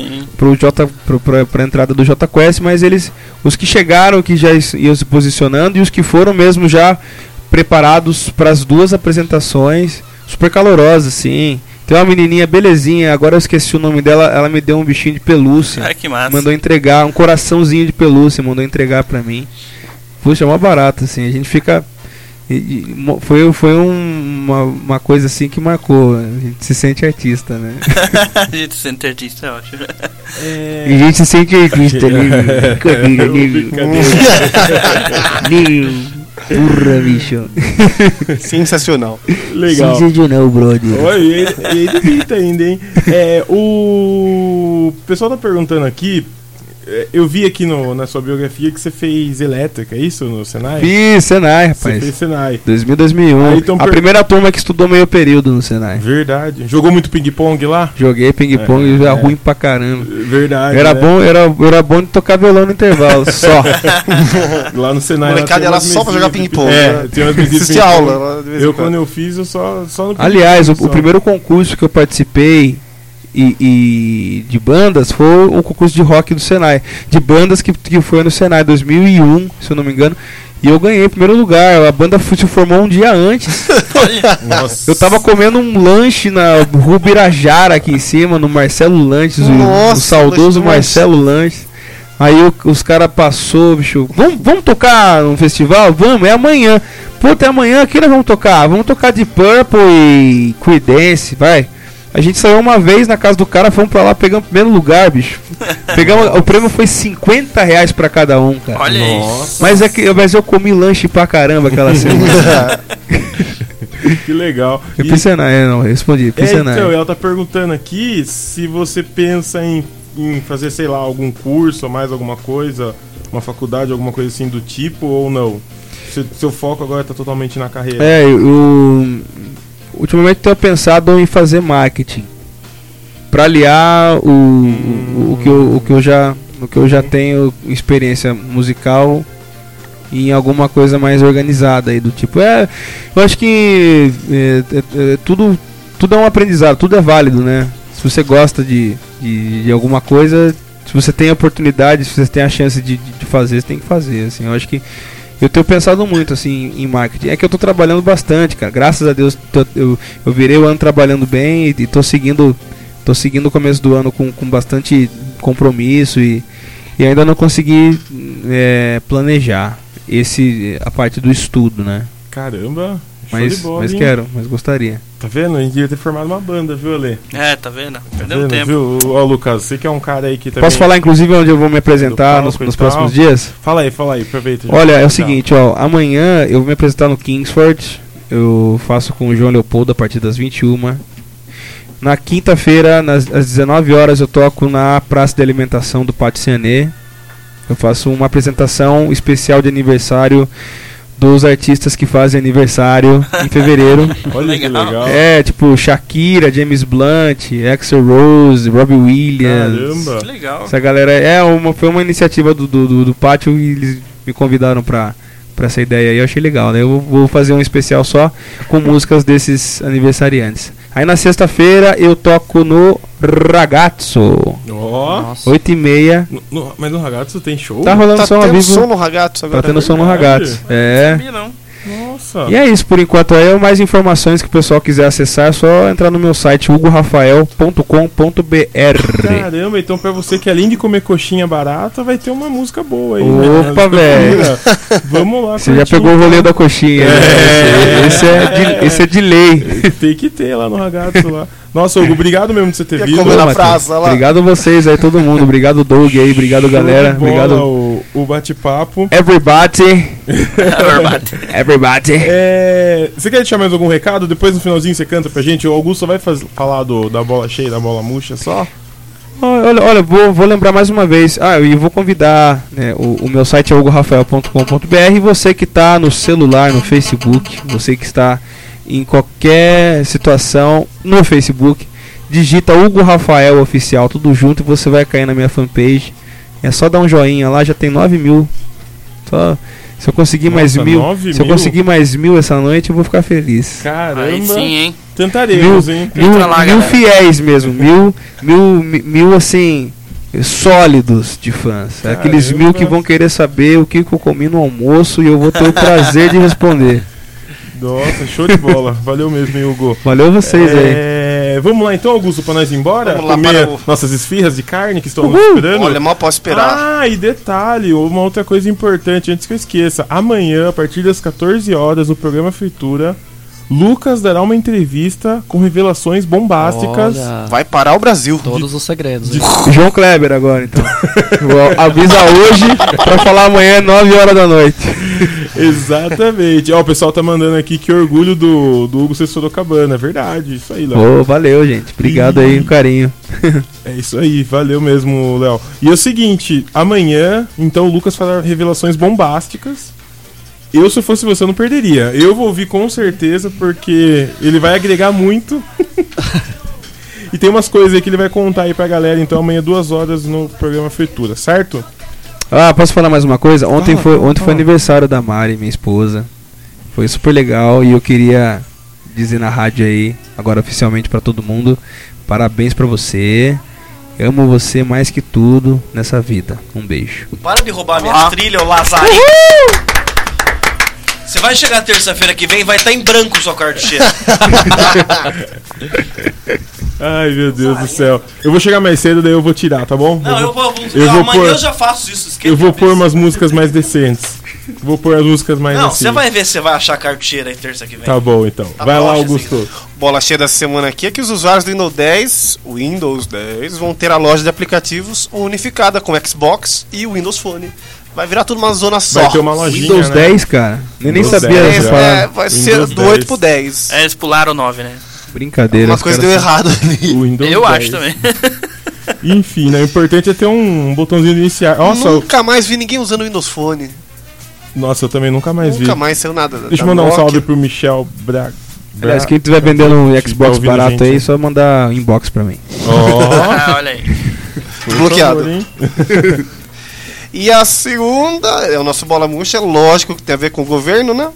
pra, pra entrada do J Quest, mas eles, os que chegaram que já iam se posicionando e os que foram mesmo já preparados para as duas apresentações, super calorosas, sim. Tem uma menininha belezinha, agora eu esqueci o nome dela, ela me deu um bichinho de pelúcia. Ai, que massa. Mandou entregar, um coraçãozinho de pelúcia, mandou entregar pra mim. Puxa, é uma barata, assim, a gente fica. E- e foi foi um- uma, uma coisa assim que marcou, a gente se sente artista, né? a gente sendo artista é ótimo. E a gente se sente artista, né? Brincadeira, né? Nível. Porra, bicho. Sensacional. Legal. Sensacional, brother. Oi, ele, ele grita ainda, hein? É, o pessoal tá perguntando aqui. É, Eu vi aqui no- na sua biografia que você fez elétrica, é isso? No Senai? Fiz Senai, Você rapaz. fez Senai. 2000, 2001. Aí a per- primeira turma que estudou meio período no Senai. Verdade. Jogou muito ping-pong lá? Joguei ping-pong É, e era é. ruim pra caramba. Verdade. Era né? bom, era, era bom de tocar violão no intervalo, só. Lá no Senai. Molecada era só pra jogar ping-pong, É, né? tem umas mesinhas de Assistir ping-pong. aula Eu, quando. eu fiz, eu só, só no Aliás, o, ping-pong o só. primeiro concurso que eu participei, e, e de bandas foi o concurso de rock do Senai. De bandas que, que foi no Senai 2001, se eu não me engano. E eu ganhei em primeiro lugar. A banda se formou um dia antes. Nossa. Eu tava comendo um lanche na Rua Birajara aqui em cima, no Marcelo Lanches, o- o, Nossa, saudoso lanche Marcelo Lanches. Aí o- os caras passou, bicho. Vamos, vamos tocar no festival? Vamos, é amanhã. Puta, é amanhã, aqui nós vamos tocar. Vamos tocar de Purple e Creedence, vai. A gente saiu uma vez na casa do cara, fomos pra lá, pegamos o primeiro lugar, bicho. Pegamos, o prêmio foi 50 reais pra cada um, cara. Olha. Nossa, Mas, é que, mas eu comi lanche pra caramba aquela semana. que legal. Eu E- Senai, é, não, respondi, fiz É, então, ela tá perguntando aqui se você pensa em, em fazer, sei lá, algum curso ou mais alguma coisa, uma faculdade, alguma coisa assim do tipo, ou não? Se- seu foco agora tá totalmente na carreira. É, eu. Ultimamente tenho pensado em fazer marketing. Pra aliar o, o, o que eu, o que eu já. O que eu já tenho experiência musical em alguma coisa mais organizada aí do tipo. É. Eu acho que é, é, é, tudo, tudo é um aprendizado, tudo é válido, né? Se você gosta de, de, de alguma coisa, se você tem a oportunidade, se você tem a chance de, de fazer, você tem que fazer. Assim, eu acho que eu tenho pensado muito assim em marketing. É que eu tô trabalhando bastante, cara. Graças a Deus tô- eu, eu virei o ano trabalhando bem e, e tô seguindo tô seguindo o começo do ano com, com bastante compromisso e, e ainda não consegui é, planejar esse a parte do estudo, né? Caramba, Mas, bola, mas hein? quero, mas gostaria. Tá vendo? A gente devia ter formado uma banda, viu, Ale? É, tá vendo? Tá Perdeu vendo, tempo. viu? Ó, Lucas, você que é um cara aí que também... Posso falar inclusive onde eu vou me apresentar nos, nos próximos dias? Fala aí, fala aí, aproveita. já. Olha, é o Tá. seguinte, ó, amanhã eu vou me apresentar no Kingsford. Eu faço com o João Leopoldo a partir das 21. Na quinta-feira, nas às 19 horas, eu toco na Praça de Alimentação do Pátio Cianê. Eu faço uma apresentação especial de aniversário dos artistas que fazem aniversário em fevereiro. Olha que legal. É, tipo Shakira, James Blunt, Axel Rose, Robbie Williams. Caramba. Que legal. Essa galera é uma, foi uma iniciativa do, do, do, do pátio e eles me convidaram pra, pra essa ideia aí. Eu achei legal, né? Eu vou- vou fazer um especial só com músicas desses aniversariantes. Aí na sexta-feira eu toco no Ragazzo. Ó. 8 e meia. No- no- mas no Ragazzo tem show? Tá rolando Tá som ao tendo vivo. som no Ragazzo agora, Tá tendo é som no? Ragazzo. É. Sabia não. Nossa. E é isso por enquanto. Aí mais informações que o pessoal quiser acessar é só entrar no meu site hugorafael.com.br. Caramba, então pra você que além de comer coxinha barata, vai ter uma música boa aí. Opa, né? velho. Vamos lá. Você já pegou o rolê da coxinha. né? Esse, esse é de, esse é de lei. Tem que ter lá no Ragazzo lá. Nossa, Hugo, obrigado mesmo de você ter vindo. na praça lá. Obrigado a vocês aí, todo mundo. Obrigado, Doug aí. Obrigado, galera. bola, Obrigado. O, o bate-papo. Everybody. Everybody. É, você quer deixar mais algum recado? Depois no finalzinho você canta pra gente. O Augusto vai faz- falar do, da bola cheia, da bola murcha só? Olha, olha vou, vou lembrar mais uma vez. Ah, e vou convidar. né, o, o meu site é hugorafael.com.br. Você que está no celular, no Facebook, você que está em qualquer situação no Facebook, digita Hugo Rafael Oficial, tudo junto, e você vai cair na minha fanpage. É só dar um joinha lá, já tem 9 mil. Só, se eu conseguir mais Nossa, mil. 9 Se eu mil? conseguir mais mil essa noite, eu vou ficar feliz. Caramba. Aí sim, hein? Tentaremos, hein? Mil, lá, mil fiéis mesmo, mil, mil, mi- mil assim, sólidos de fãs. Aqueles mil que vão querer saber o que, que eu comi no almoço e eu vou ter o prazer de responder. Nossa, show de bola. Valeu mesmo, hein, Hugo. Valeu vocês aí. É, Vamos lá então, Augusto, pra nós ir embora? Vamos lá Comer para o- nossas esfirras de carne que estão esperando. Olha, mal posso esperar. Ah, e detalhe, uma outra coisa importante, antes que eu esqueça. Amanhã, a partir das 14 horas, no programa Fritura, Lucas dará uma entrevista com revelações bombásticas. Olha, Vai parar o Brasil. todos os segredos. hein? João Kleber agora, então. Vou avisar hoje pra falar amanhã, 9 horas da noite. Exatamente. Ó, o pessoal tá mandando aqui que orgulho do, do Hugo ser Sorocabana. É verdade, isso aí, Léo. Valeu, gente. Obrigado aí, um carinho. É isso aí, valeu mesmo, Léo. E é o seguinte, amanhã, então o Lucas fará revelações bombásticas. Eu, se fosse você, não perderia. Eu vou ouvir com certeza, porque ele vai agregar muito. e tem umas coisas aí que ele vai contar aí pra galera, então amanhã, duas horas no programa Fritura, certo? Ah, posso falar mais uma coisa? Ontem, Fala, foi, fala, ontem foi aniversário da Mari, minha esposa. Foi super legal e eu queria dizer na rádio aí, agora oficialmente pra todo mundo, Parabéns pra você. Amo você mais que tudo nessa vida. Um beijo. Para de roubar minhas Ah. trilhas, ô Lazari. Você vai chegar terça-feira que vem vai estar em branco sua cartucheira. Ai, meu Deus do céu. Eu vou chegar mais cedo, daí eu vou tirar, tá bom? Não, eu vou. eu vou amanhã pôr- eu já faço isso. Eu vou pôr umas músicas mais decentes. Vou pôr as músicas mais Não, assim. você vai ver se você vai achar cartucheira aí terça que vem. Tá bom, então. Tá vai lá, Augusto. Bola cheia dessa semana aqui é que os usuários do Windows 10, o Windows 10, vão ter a loja de aplicativos unificada com o Xbox e o Windows Phone. Vai virar tudo uma zona só. Vai ter uma lojinha, Windows né? 10, cara. Eu nem Windows sabia 10, dessa é. É, vai ser Windows do 8 10. pro 10. É, eles pularam o 9, né? Brincadeira. Uma coisa deu errado ali. Eu 10. acho também. Enfim, né? O importante é ter um botãozinho de iniciar. Nossa, eu- Nunca mais vi ninguém usando o Windows Phone. nossa, eu também nunca mais Nunca vi. mais saiu nada. Deixa eu da mandar um Nokia. salve pro Michel Braga. Aliás, quem tiver vendendo um Tá Xbox a barato gente, aí, né? só mandar inbox pra mim. Ah, olha aí. Bloqueado. E a segunda é o nosso bola murcha, lógico que tem a ver com o governo, né?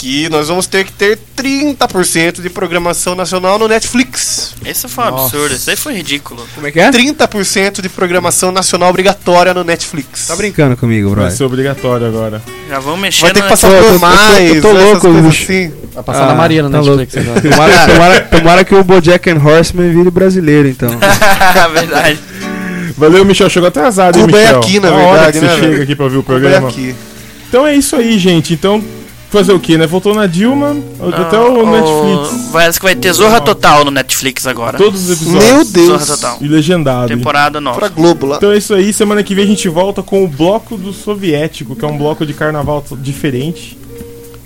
Que nós vamos ter que ter 30% de programação nacional no Netflix. Esse foi um absurdo, isso aí foi ridículo. Como é que é? 30% de programação nacional obrigatória no Netflix. Tá brincando comigo, Vai brother. ser obrigatório agora. Já vamos mexer Vai ter que no- passar por eu tô- mais, eu tô louco, coisas bicho. assim. Vai passar na Maria no tá Netflix louco. agora. Tomara, tomara, tomara que o Bojack and Horseman vire brasileiro, então. Verdade. Valeu, Michel. Chegou atrasado, hein, Cuba é Michel? aqui, na A hora verdade, que você né, chega velho? aqui pra ouvir o Cuba é programa. aqui. Então é isso aí, gente. Então, fazer o quê, né? Voltou na Dilma, até o Não, Netflix. Parece que vai ter Zorra Total no Netflix agora. Todos os episódios. Meu Zorra Deus. Total. E legendado. Temporada nova. Pra Globo lá. Então é isso aí, semana que vem a gente volta com o bloco do soviético, que é um bloco de carnaval diferente.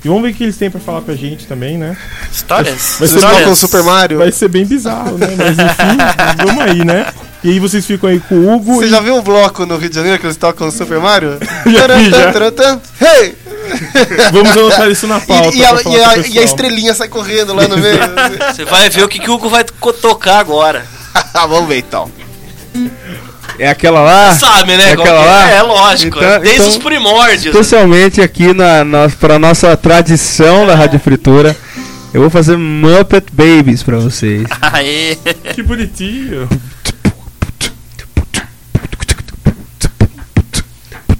E vamos ver o que eles têm pra falar pra gente também, né? Histórias? Vai ser, Vocês tocam Histórias. Super Mario? vai ser bem bizarro, né? Mas enfim, vamos aí, né? E aí vocês ficam aí com o Hugo Você e já viu um bloco no Rio de Janeiro que eles tocam Super Mario? Já já. Hey! vamos anotar isso na pauta. E, e a, e a- e a estrelinha sai correndo lá no meio. Você vai ver o que, que o Hugo vai tocar agora. Vamos ver então. É aquela lá? Sabe, né? É aquela que lá? É, lógico. Então- desde então- os primórdios. Especialmente aqui na, na, pra nossa tradição da Rádio Fritura, eu vou fazer Muppet Babies pra vocês. Aê. Que bonitinho.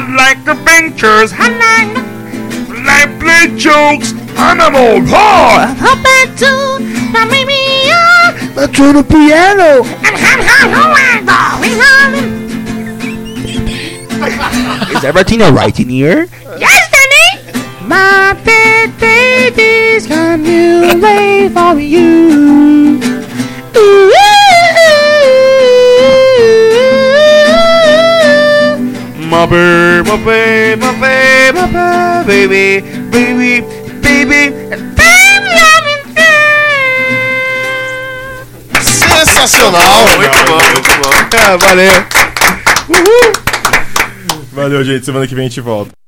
I like adventures. I like, I play jokes. I'm an old whore. Hop back to the baby. I turn the piano. And hop, hop, hop, Is everything alright in here? Yes, Danny. My pet baby's coming away for you. Ooh. My baby, my baby, my baby, my baby, baby, baby. baby, I'm in Sensacional! Muito bom, muito bom. Ah, valeu. Valeu, gente. Semana que vem a gente volta.